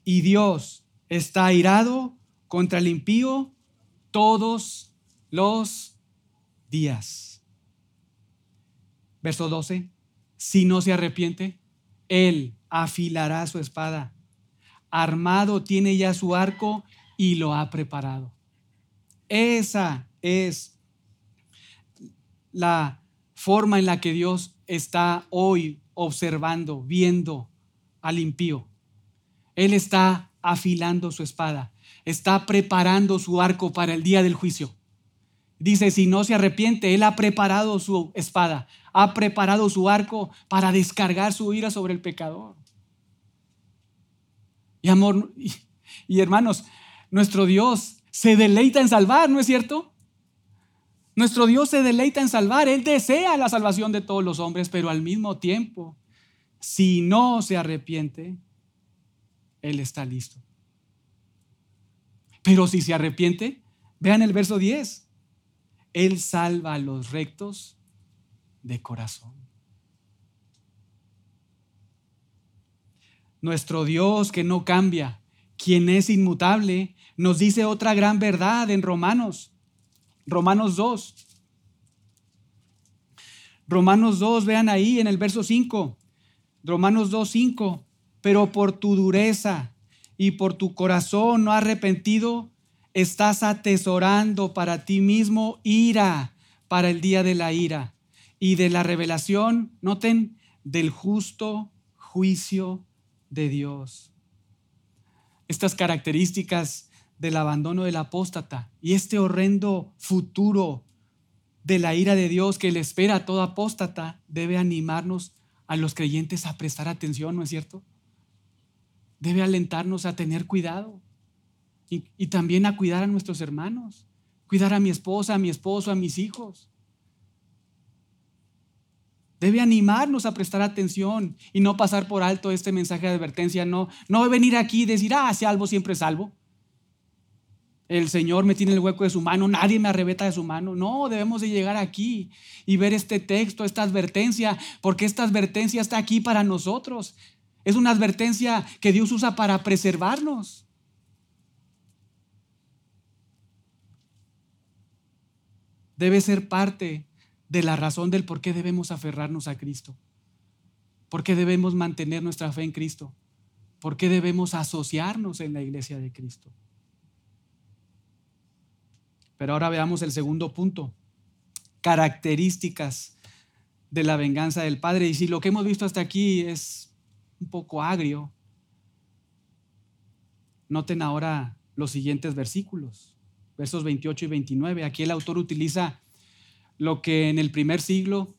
y Dios está airado contra el impío todos los días. Verso 12, si no se arrepiente, él afilará su espada. Armado tiene ya su arco y lo ha preparado. Esa es la forma en la que Dios está hoy observando, viendo al impío. Él está afilando su espada, está preparando su arco para el día del juicio. Dice, si no se arrepiente, Él ha preparado su espada, ha preparado su arco para descargar su ira sobre el pecador. Y amor, y, hermanos, nuestro Dios se deleita en salvar, ¿no es cierto? Nuestro Dios se deleita en salvar, Él desea la salvación de todos los hombres, pero al mismo tiempo, si no se arrepiente, Él está listo. Pero si se arrepiente, vean el verso 10, Él salva a los rectos de corazón. Nuestro Dios que no cambia, quien es inmutable, nos dice otra gran verdad en Romanos Romanos 2. Romanos 2, vean ahí en el verso 5. Romanos 2, 5. Pero por tu dureza y por tu corazón no arrepentido, estás atesorando para ti mismo ira para el día de la ira y de la revelación, noten, del justo juicio de Dios. Estas características del abandono del apóstata y este horrendo futuro de la ira de Dios que le espera a todo apóstata debe animarnos a los creyentes a prestar atención, ¿no es cierto? Debe alentarnos a tener cuidado y, también a cuidar a nuestros hermanos, cuidar a mi esposa, a mi esposo, a mis hijos. Debe animarnos a prestar atención y no pasar por alto este mensaje de advertencia. No, no venir aquí y decir, ah, salvo siempre salvo. El Señor me tiene el hueco de su mano, nadie me arrebeta de su mano. No, debemos de llegar aquí y ver este texto, esta advertencia, porque esta advertencia está aquí para nosotros. Es una advertencia que Dios usa para preservarnos. Debe ser parte de la razón del por qué debemos aferrarnos a Cristo. ¿Por qué debemos mantener nuestra fe en Cristo? ¿Por qué debemos asociarnos en la iglesia de Cristo? Pero ahora veamos el segundo punto, características de la venganza del Padre. Y si lo que hemos visto hasta aquí es un poco agrio, noten ahora los siguientes versículos, versos 28 y 29. Aquí el autor utiliza lo que en el primer siglo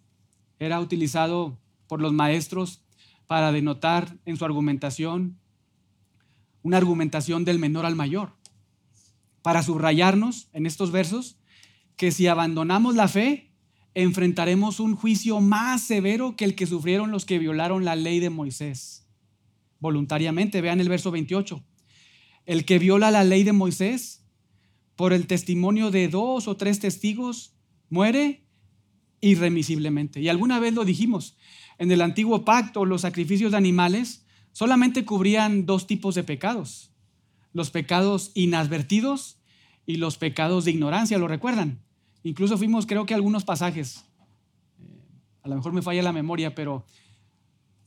era utilizado por los maestros para denotar en su argumentación una argumentación del menor al mayor para subrayarnos en estos versos que si abandonamos la fe, enfrentaremos un juicio más severo que el que sufrieron los que violaron la ley de Moisés. Voluntariamente, vean el verso 28. El que viola la ley de Moisés por el testimonio de dos o tres testigos muere irremisiblemente. Y alguna vez lo dijimos, en el antiguo pacto los sacrificios de animales solamente cubrían dos tipos de pecados los pecados inadvertidos y los pecados de ignorancia, ¿lo recuerdan? Incluso fuimos, creo que algunos pasajes, eh, a lo mejor me falla la memoria, pero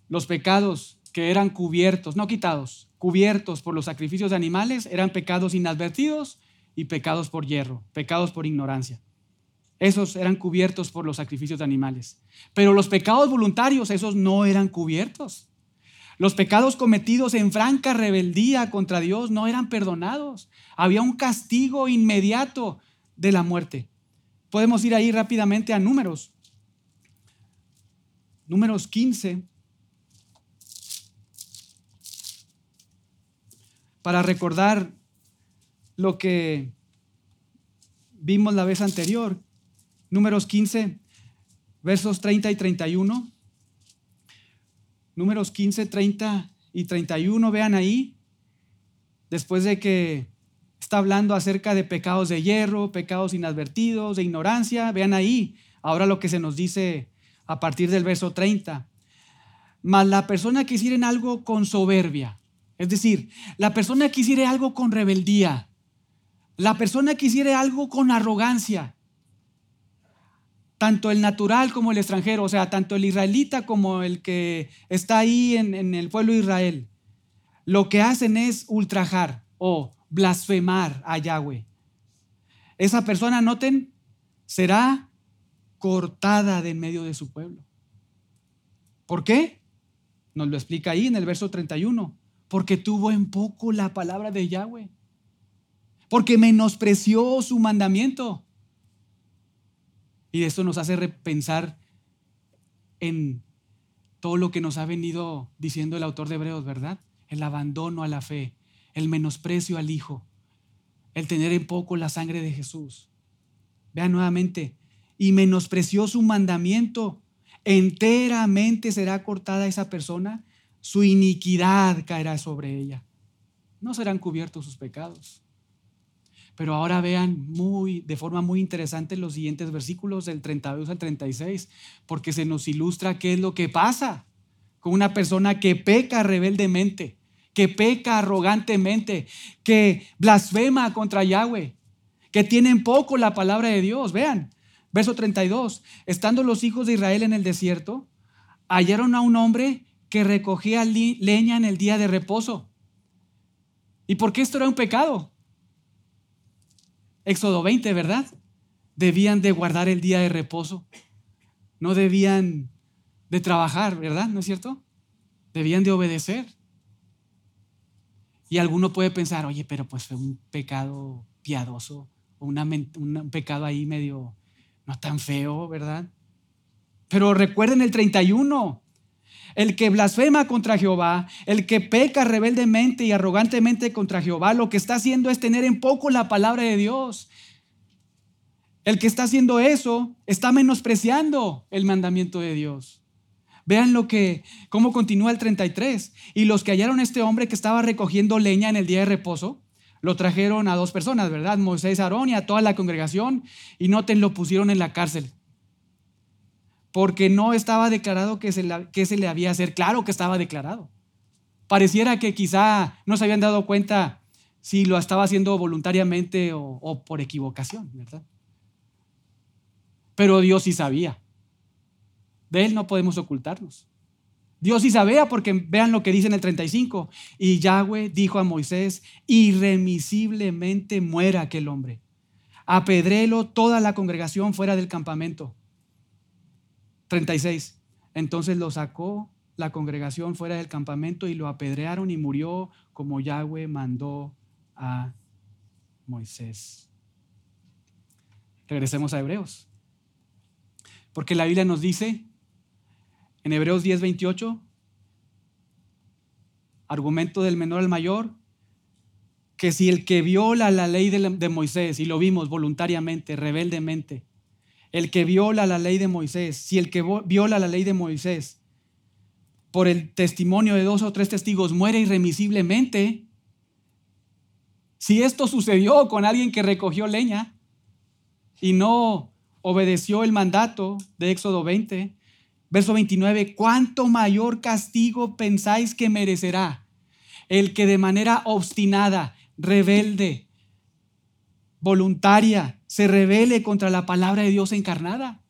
los pecados que eran cubiertos, no quitados, cubiertos por los sacrificios de animales, eran pecados inadvertidos y pecados por hierro, pecados por ignorancia. Esos eran cubiertos por los sacrificios de animales. Pero los pecados voluntarios, esos no eran cubiertos. Los pecados cometidos en franca rebeldía contra Dios no eran perdonados. Había un castigo inmediato de la muerte. Podemos ir ahí rápidamente a números. Números 15. Para recordar lo que vimos la vez anterior. Números 15, versos 30 y 31. Números 15, 30 y 31, vean ahí, después de que está hablando acerca de pecados de hierro, pecados inadvertidos, de ignorancia, vean ahí, ahora lo que se nos dice a partir del verso 30. Mas la persona que hiciera algo con soberbia, es decir, la persona que hiciera algo con rebeldía, la persona que hiciera algo con arrogancia, tanto el natural como el extranjero, o sea, tanto el israelita como el que está ahí en, el pueblo de Israel, lo que hacen es ultrajar o blasfemar a Yahweh. Esa persona, noten, será cortada de en medio de su pueblo. ¿Por qué? Nos lo explica ahí en el verso 31. porque tuvo en poco la palabra de Yahweh, porque menospreció su mandamiento. Y esto nos hace repensar en todo lo que nos ha venido diciendo el autor de Hebreos, ¿verdad? El abandono a la fe, el menosprecio al Hijo, el tener en poco la sangre de Jesús. Vean nuevamente, y menospreció su mandamiento, enteramente será cortada esa persona, su iniquidad caerá sobre ella. No serán cubiertos sus pecados. Pero ahora vean muy, de forma muy interesante los siguientes versículos del 32 al 36, porque se nos ilustra qué es lo que pasa con una persona que peca rebeldemente, que peca arrogantemente, que blasfema contra Yahweh, que tiene en poco la palabra de Dios. Vean, verso 32, estando los hijos de Israel en el desierto, hallaron a un hombre que recogía leña en el día de reposo. ¿Y por qué esto era un pecado? Éxodo 20, ¿verdad? Debían de guardar el día de reposo. No debían de trabajar, ¿verdad? ¿No es cierto? Debían de obedecer. Y alguno puede pensar, oye, pero pues fue un pecado piadoso, o un pecado ahí medio no tan feo, ¿verdad? Pero recuerden el 31, el que blasfema contra Jehová, el que peca rebeldemente y arrogantemente contra Jehová, lo que está haciendo es tener en poco la palabra de Dios. El que está haciendo eso está menospreciando el mandamiento de Dios. Vean lo que cómo continúa el 33. Y los que hallaron este hombre que estaba recogiendo leña en el día de reposo, lo trajeron a dos personas, ¿verdad? Moisés, Aarón y a toda la congregación y noten lo pusieron en la cárcel porque no estaba declarado que se, que se le había hacer. Claro que estaba declarado. Pareciera que quizá no se habían dado cuenta si lo estaba haciendo voluntariamente o, o por equivocación, ¿verdad? Pero Dios sí sabía. De Él no podemos ocultarnos. Dios sí sabía porque vean lo que dice en el 35. Y Yahweh dijo a Moisés, irremisiblemente muera aquel hombre. Apedrelo toda la congregación fuera del campamento. 36. Entonces lo sacó la congregación fuera del campamento y lo apedrearon y murió como Yahweh mandó a Moisés. Regresemos a Hebreos. Porque la Biblia nos dice en Hebreos 10, 28, argumento del menor al mayor, que si el que viola la ley de, Moisés, y lo vimos voluntariamente, rebeldemente, el que viola la ley de Moisés, si el que viola la ley de Moisés por el testimonio de dos o tres testigos muere irremisiblemente, si esto sucedió con alguien que recogió leña y no obedeció el mandato de Éxodo 20, verso 29, ¿cuánto mayor castigo pensáis que merecerá el que de manera obstinada, rebelde, voluntaria se revele contra la palabra de Dios encarnada.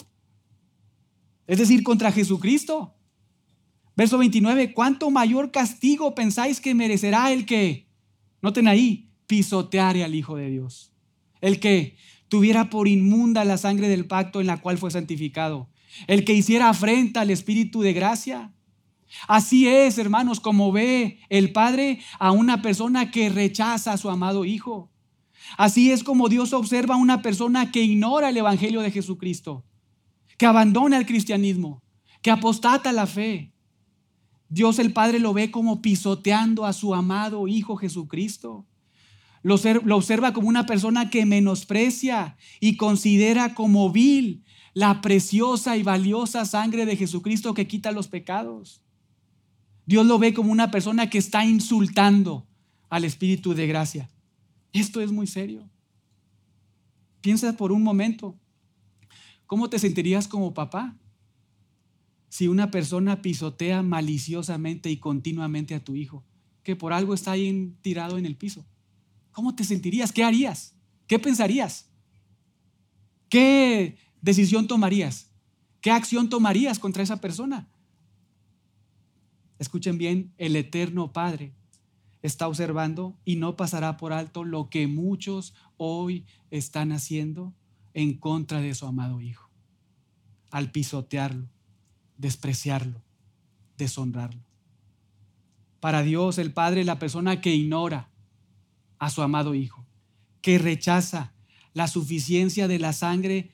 Es decir, contra Jesucristo. Verso 29, ¿cuánto mayor castigo pensáis que merecerá el que, noten ahí, pisoteare al Hijo de Dios? El que tuviera por inmunda la sangre del pacto en la cual fue santificado. El que hiciera afrenta al Espíritu de gracia. Así es, hermanos, como ve el Padre a una persona que rechaza a su amado Hijo. Así es como Dios observa a una persona que ignora el Evangelio de Jesucristo, que abandona el cristianismo, que apostata la fe. Dios el Padre lo ve como pisoteando a su amado Hijo Jesucristo. Lo, observa como una persona que menosprecia y considera como vil la preciosa y valiosa sangre de Jesucristo que quita los pecados. Dios lo ve como una persona que está insultando al Espíritu de gracia. Esto es muy serio. Piensa por un momento, ¿cómo te sentirías como papá si una persona pisotea maliciosamente y continuamente a tu hijo, que por algo está ahí tirado en el piso? ¿Cómo te sentirías? ¿Qué harías? ¿Qué pensarías? ¿Qué decisión tomarías? ¿Qué acción tomarías contra esa persona? Escuchen bien, el eterno Padre está observando y no pasará por alto lo que muchos hoy están haciendo en contra de su amado Hijo, al pisotearlo, despreciarlo, deshonrarlo. para Dios el Padre la persona que ignora a su amado Hijo, que rechaza la suficiencia de la sangre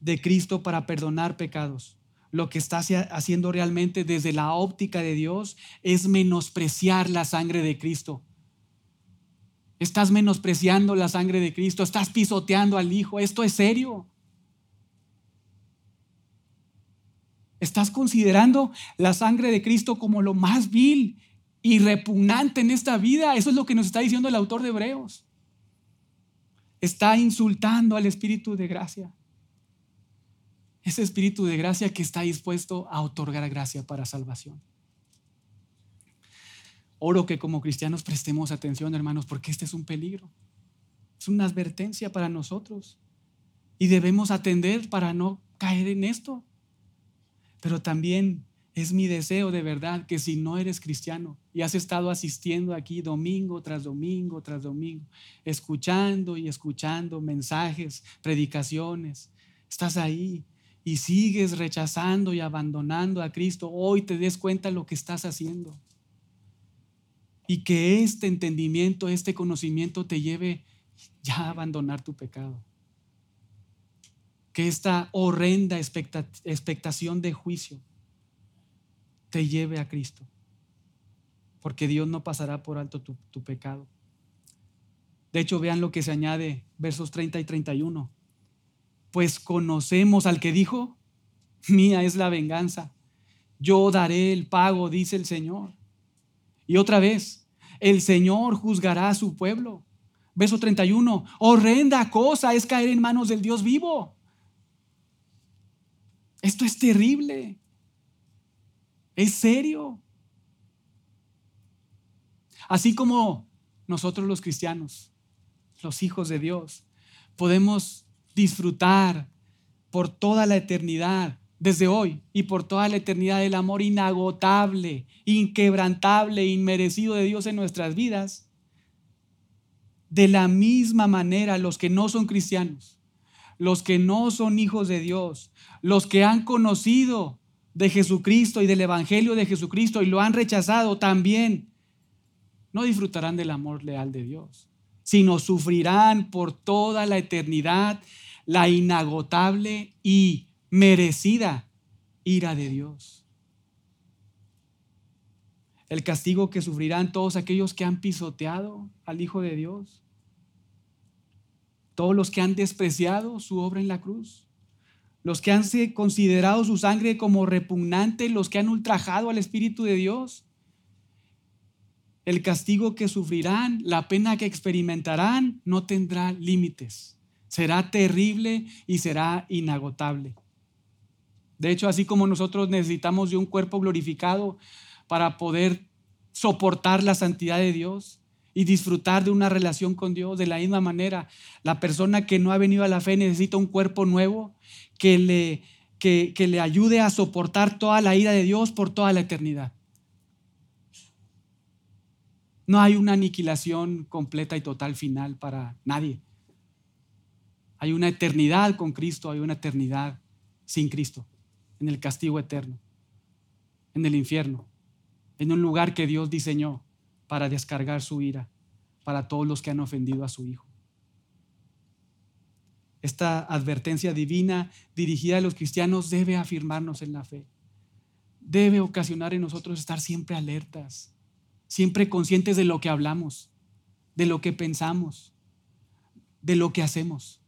de Cristo para perdonar pecados. Lo que está haciendo realmente desde la óptica de Dios es menospreciar la sangre de Cristo. Estás menospreciando la sangre de Cristo, estás pisoteando al Hijo. Esto es serio. Estás considerando la sangre de Cristo como lo más vil y repugnante en esta vida. Eso es lo que nos está diciendo el autor de Hebreos. Está insultando al Espíritu de gracia. Ese Espíritu de gracia que está dispuesto a otorgar gracia para salvación. Oro que como cristianos prestemos atención, hermanos, porque este es un peligro. Es una advertencia para nosotros. Y debemos atender para no caer en esto. Pero también es mi deseo de verdad que si no eres cristiano y has estado asistiendo aquí domingo tras domingo tras domingo, escuchando y escuchando mensajes, predicaciones, estás ahí y sigues rechazando y abandonando a Cristo, hoy te des cuenta lo que estás haciendo y que este entendimiento, este conocimiento te lleve ya a abandonar tu pecado. Que esta horrenda expectación de juicio te lleve a Cristo. Porque Dios no pasará por alto tu, tu pecado. De hecho, vean lo que se añade, versos 30 y 31. Pues conocemos al que dijo, mía es la venganza, yo daré el pago, dice el Señor. Y otra vez, el Señor juzgará a su pueblo. Verso 31, horrenda cosa es caer en manos del Dios vivo. Esto es terrible. Es serio. Así como nosotros los cristianos, los hijos de Dios, podemos disfrutar por toda la eternidad desde hoy y por toda la eternidad el amor inagotable, inquebrantable, inmerecido de Dios en nuestras vidas. De la misma manera, los que no son cristianos, los que no son hijos de Dios, los que han conocido de Jesucristo y del Evangelio de Jesucristo y lo han rechazado también, no disfrutarán del amor leal de Dios, sino sufrirán por toda la eternidad la inagotable y merecida ira de Dios. El castigo que sufrirán todos aquellos que han pisoteado al Hijo de Dios. Todos los que han despreciado su obra en la cruz. Los que han considerado su sangre como repugnante. Los que han ultrajado al Espíritu de Dios. El castigo que sufrirán, la pena que experimentarán, no tendrá límites. Será terrible y será inagotable. De hecho, así como nosotros necesitamos de un cuerpo glorificado para poder soportar la santidad de Dios y disfrutar de una relación con Dios, de la misma manera, la persona que no ha venido a la fe necesita un cuerpo nuevo que le, que, que le ayude a soportar toda la ira de Dios por toda la eternidad. No hay una aniquilación completa y total final para nadie. Hay una eternidad con Cristo, hay una eternidad sin Cristo en el castigo eterno, en el infierno, en un lugar que Dios diseñó para descargar su ira para todos los que han ofendido a su Hijo. Esta advertencia divina dirigida a los cristianos debe afirmarnos en la fe. Debe ocasionar en nosotros estar siempre alertas, siempre conscientes de lo que hablamos, de lo que pensamos, de lo que hacemos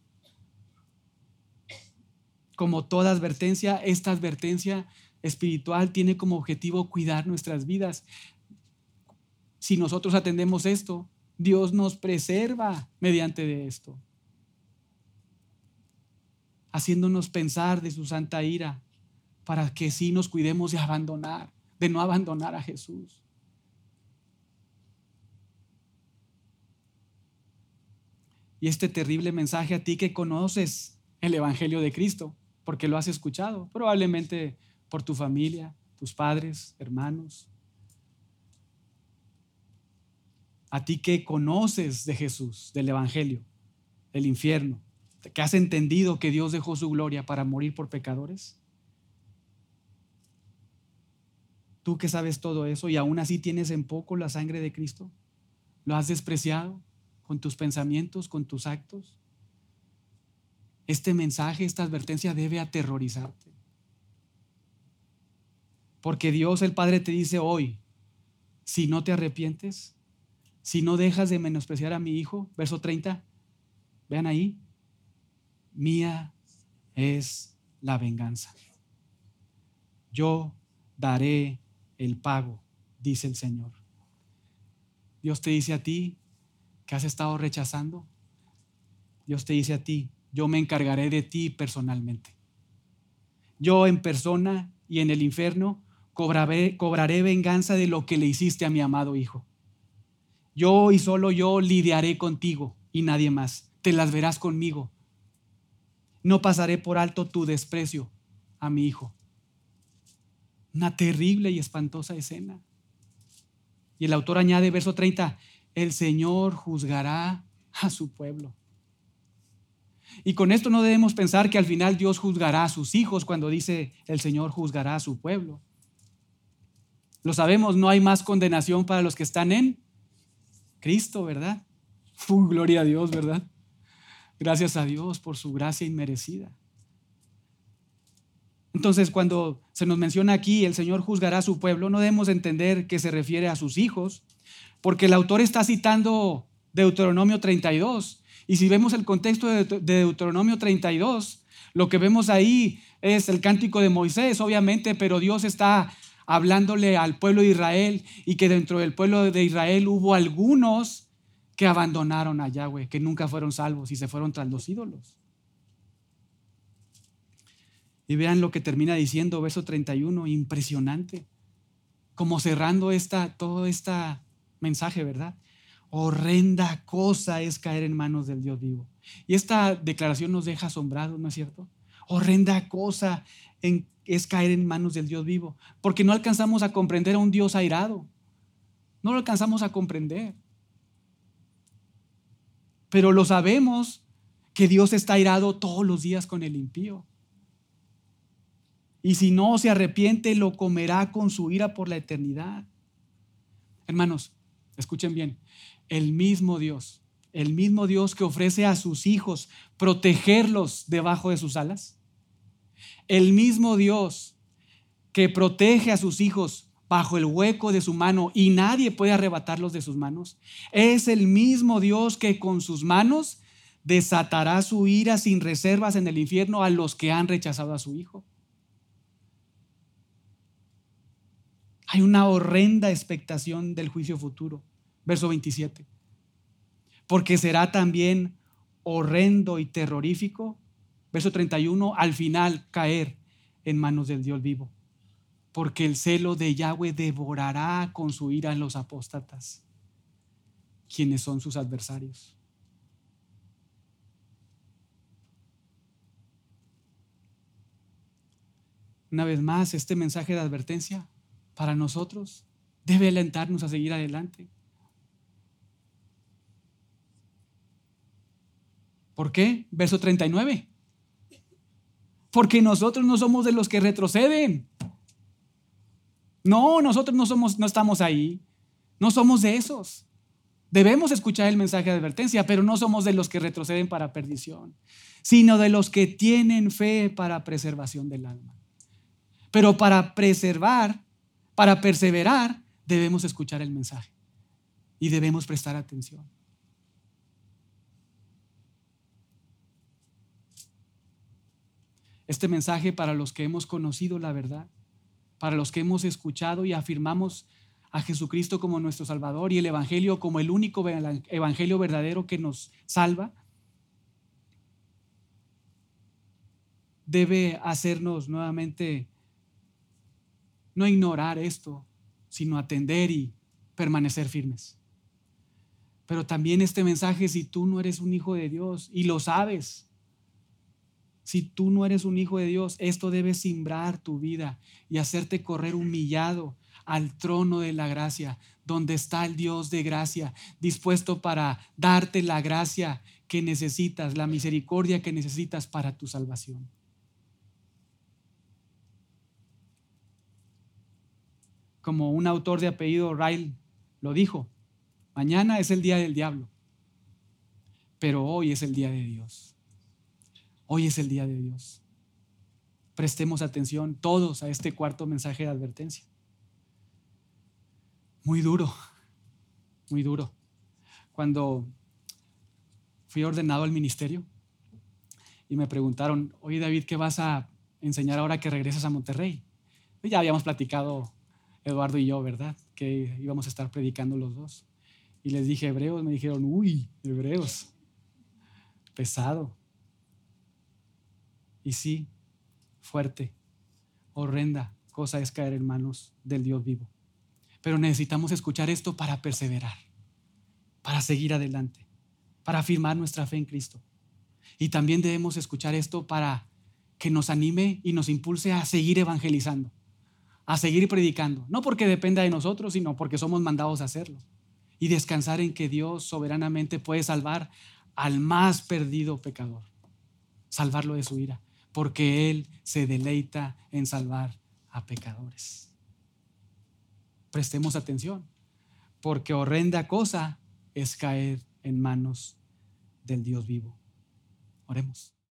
como toda advertencia, esta advertencia espiritual tiene como objetivo cuidar nuestras vidas. Si nosotros atendemos esto, Dios nos preserva mediante de esto, haciéndonos pensar de su santa ira, para que sí nos cuidemos de abandonar, de no abandonar a Jesús. Y este terrible mensaje a ti que conoces el Evangelio de Cristo, porque lo has escuchado, probablemente por tu familia, tus padres, hermanos. A ti que conoces de Jesús, del Evangelio, del infierno, que has entendido que Dios dejó su gloria para morir por pecadores. Tú que sabes todo eso y aún así tienes en poco la sangre de Cristo. ¿Lo has despreciado con tus pensamientos, con tus actos? Este mensaje, esta advertencia debe aterrorizarte. Porque Dios el Padre te dice hoy, si no te arrepientes, si no dejas de menospreciar a mi hijo, verso 30, vean ahí, mía es la venganza. Yo daré el pago, dice el Señor. Dios te dice a ti que has estado rechazando. Dios te dice a ti, yo me encargaré de ti personalmente. Yo en persona y en el infierno cobraré, venganza de lo que le hiciste a mi amado Hijo. Yo y solo yo lidiaré contigo y nadie más. Te las verás conmigo. No pasaré por alto tu desprecio a mi Hijo. Una terrible y espantosa escena. Y el autor añade, verso 30, el Señor juzgará a su pueblo. Y con esto no debemos pensar que al final Dios juzgará a sus hijos cuando dice el Señor juzgará a su pueblo. Lo sabemos, no hay más condenación para los que están en Cristo, ¿verdad? Uy, gloria a Dios, ¿verdad? Gracias a Dios por su gracia inmerecida. Entonces, cuando se nos menciona aquí, el Señor juzgará a su pueblo, no debemos entender que se refiere a sus hijos, porque el autor está citando Deuteronomio 32. Y si vemos el contexto de Deuteronomio 32, lo que vemos ahí es el cántico de Moisés, obviamente, pero Dios está hablándole al pueblo de Israel y que dentro del pueblo de Israel hubo algunos que abandonaron a Yahweh, que nunca fueron salvos y se fueron tras los ídolos. Y vean lo que termina diciendo, verso 31, impresionante. Como cerrando esta, todo este mensaje, ¿verdad? Horrenda cosa es caer en manos del Dios vivo. Y esta declaración nos deja asombrados, ¿no es cierto? Horrenda cosa es caer en manos del Dios vivo, porque no alcanzamos a comprender a un Dios airado. No lo alcanzamos a comprender. Pero lo sabemos que Dios está airado todos los días con el impío. Y si no se arrepiente, lo comerá con su ira por la eternidad. Hermanos, escuchen bien, el mismo Dios, el mismo Dios que ofrece a sus hijos protegerlos debajo de sus alas, el mismo Dios que protege a sus hijos bajo el hueco de su mano y nadie puede arrebatarlos de sus manos, es el mismo Dios que con sus manos desatará su ira sin reservas en el infierno a los que han rechazado a su Hijo. Hay una horrenda expectación del juicio futuro. Verso 27. Porque será también horrendo y terrorífico. Verso 31. Al final caer en manos del Dios vivo. Porque el celo de Yahweh devorará con su ira a los apóstatas, quienes son sus adversarios. Una vez más, este mensaje de advertencia para nosotros debe alentarnos a seguir adelante. ¿Por qué? Verso 39. Porque nosotros no somos de los que retroceden. No, nosotros no somos no estamos ahí. No somos de esos. Debemos escuchar el mensaje de advertencia, pero no somos de los que retroceden para perdición, sino de los que tienen fe para preservación del alma. Pero para preservar para perseverar, debemos escuchar el mensaje y debemos prestar atención. Este mensaje para los que hemos conocido la verdad, para los que hemos escuchado y afirmamos a Jesucristo como nuestro Salvador y el Evangelio como el único Evangelio verdadero que nos salva, debe hacernos nuevamente no ignorar esto, sino atender y permanecer firmes. Pero también este mensaje, si tú no eres un hijo de Dios y lo sabes, si tú no eres un hijo de Dios, esto debe simbrar tu vida y hacerte correr humillado al trono de la gracia, donde está el Dios de gracia, dispuesto para darte la gracia que necesitas, la misericordia que necesitas para tu salvación. como un autor de apellido Ryle lo dijo, mañana es el día del diablo, pero hoy es el día de Dios. Hoy es el día de Dios. Prestemos atención todos a este cuarto mensaje de advertencia. Muy duro, muy duro. Cuando fui ordenado al ministerio y me preguntaron, oye David, ¿qué vas a enseñar ahora que regresas a Monterrey? ya habíamos platicado Eduardo y yo, ¿verdad? Que íbamos a estar predicando los dos. Y les dije hebreos, me dijeron, uy, hebreos, pesado. Y sí, fuerte, horrenda cosa es caer en manos del Dios vivo. Pero necesitamos escuchar esto para perseverar, para seguir adelante, para afirmar nuestra fe en Cristo. Y también debemos escuchar esto para que nos anime y nos impulse a seguir evangelizando, a seguir predicando, no porque dependa de nosotros, sino porque somos mandados a hacerlo. Y descansar en que Dios soberanamente puede salvar al más perdido pecador, salvarlo de su ira, porque Él se deleita en salvar a pecadores. Prestemos atención, porque horrenda cosa es caer en manos del Dios vivo. Oremos.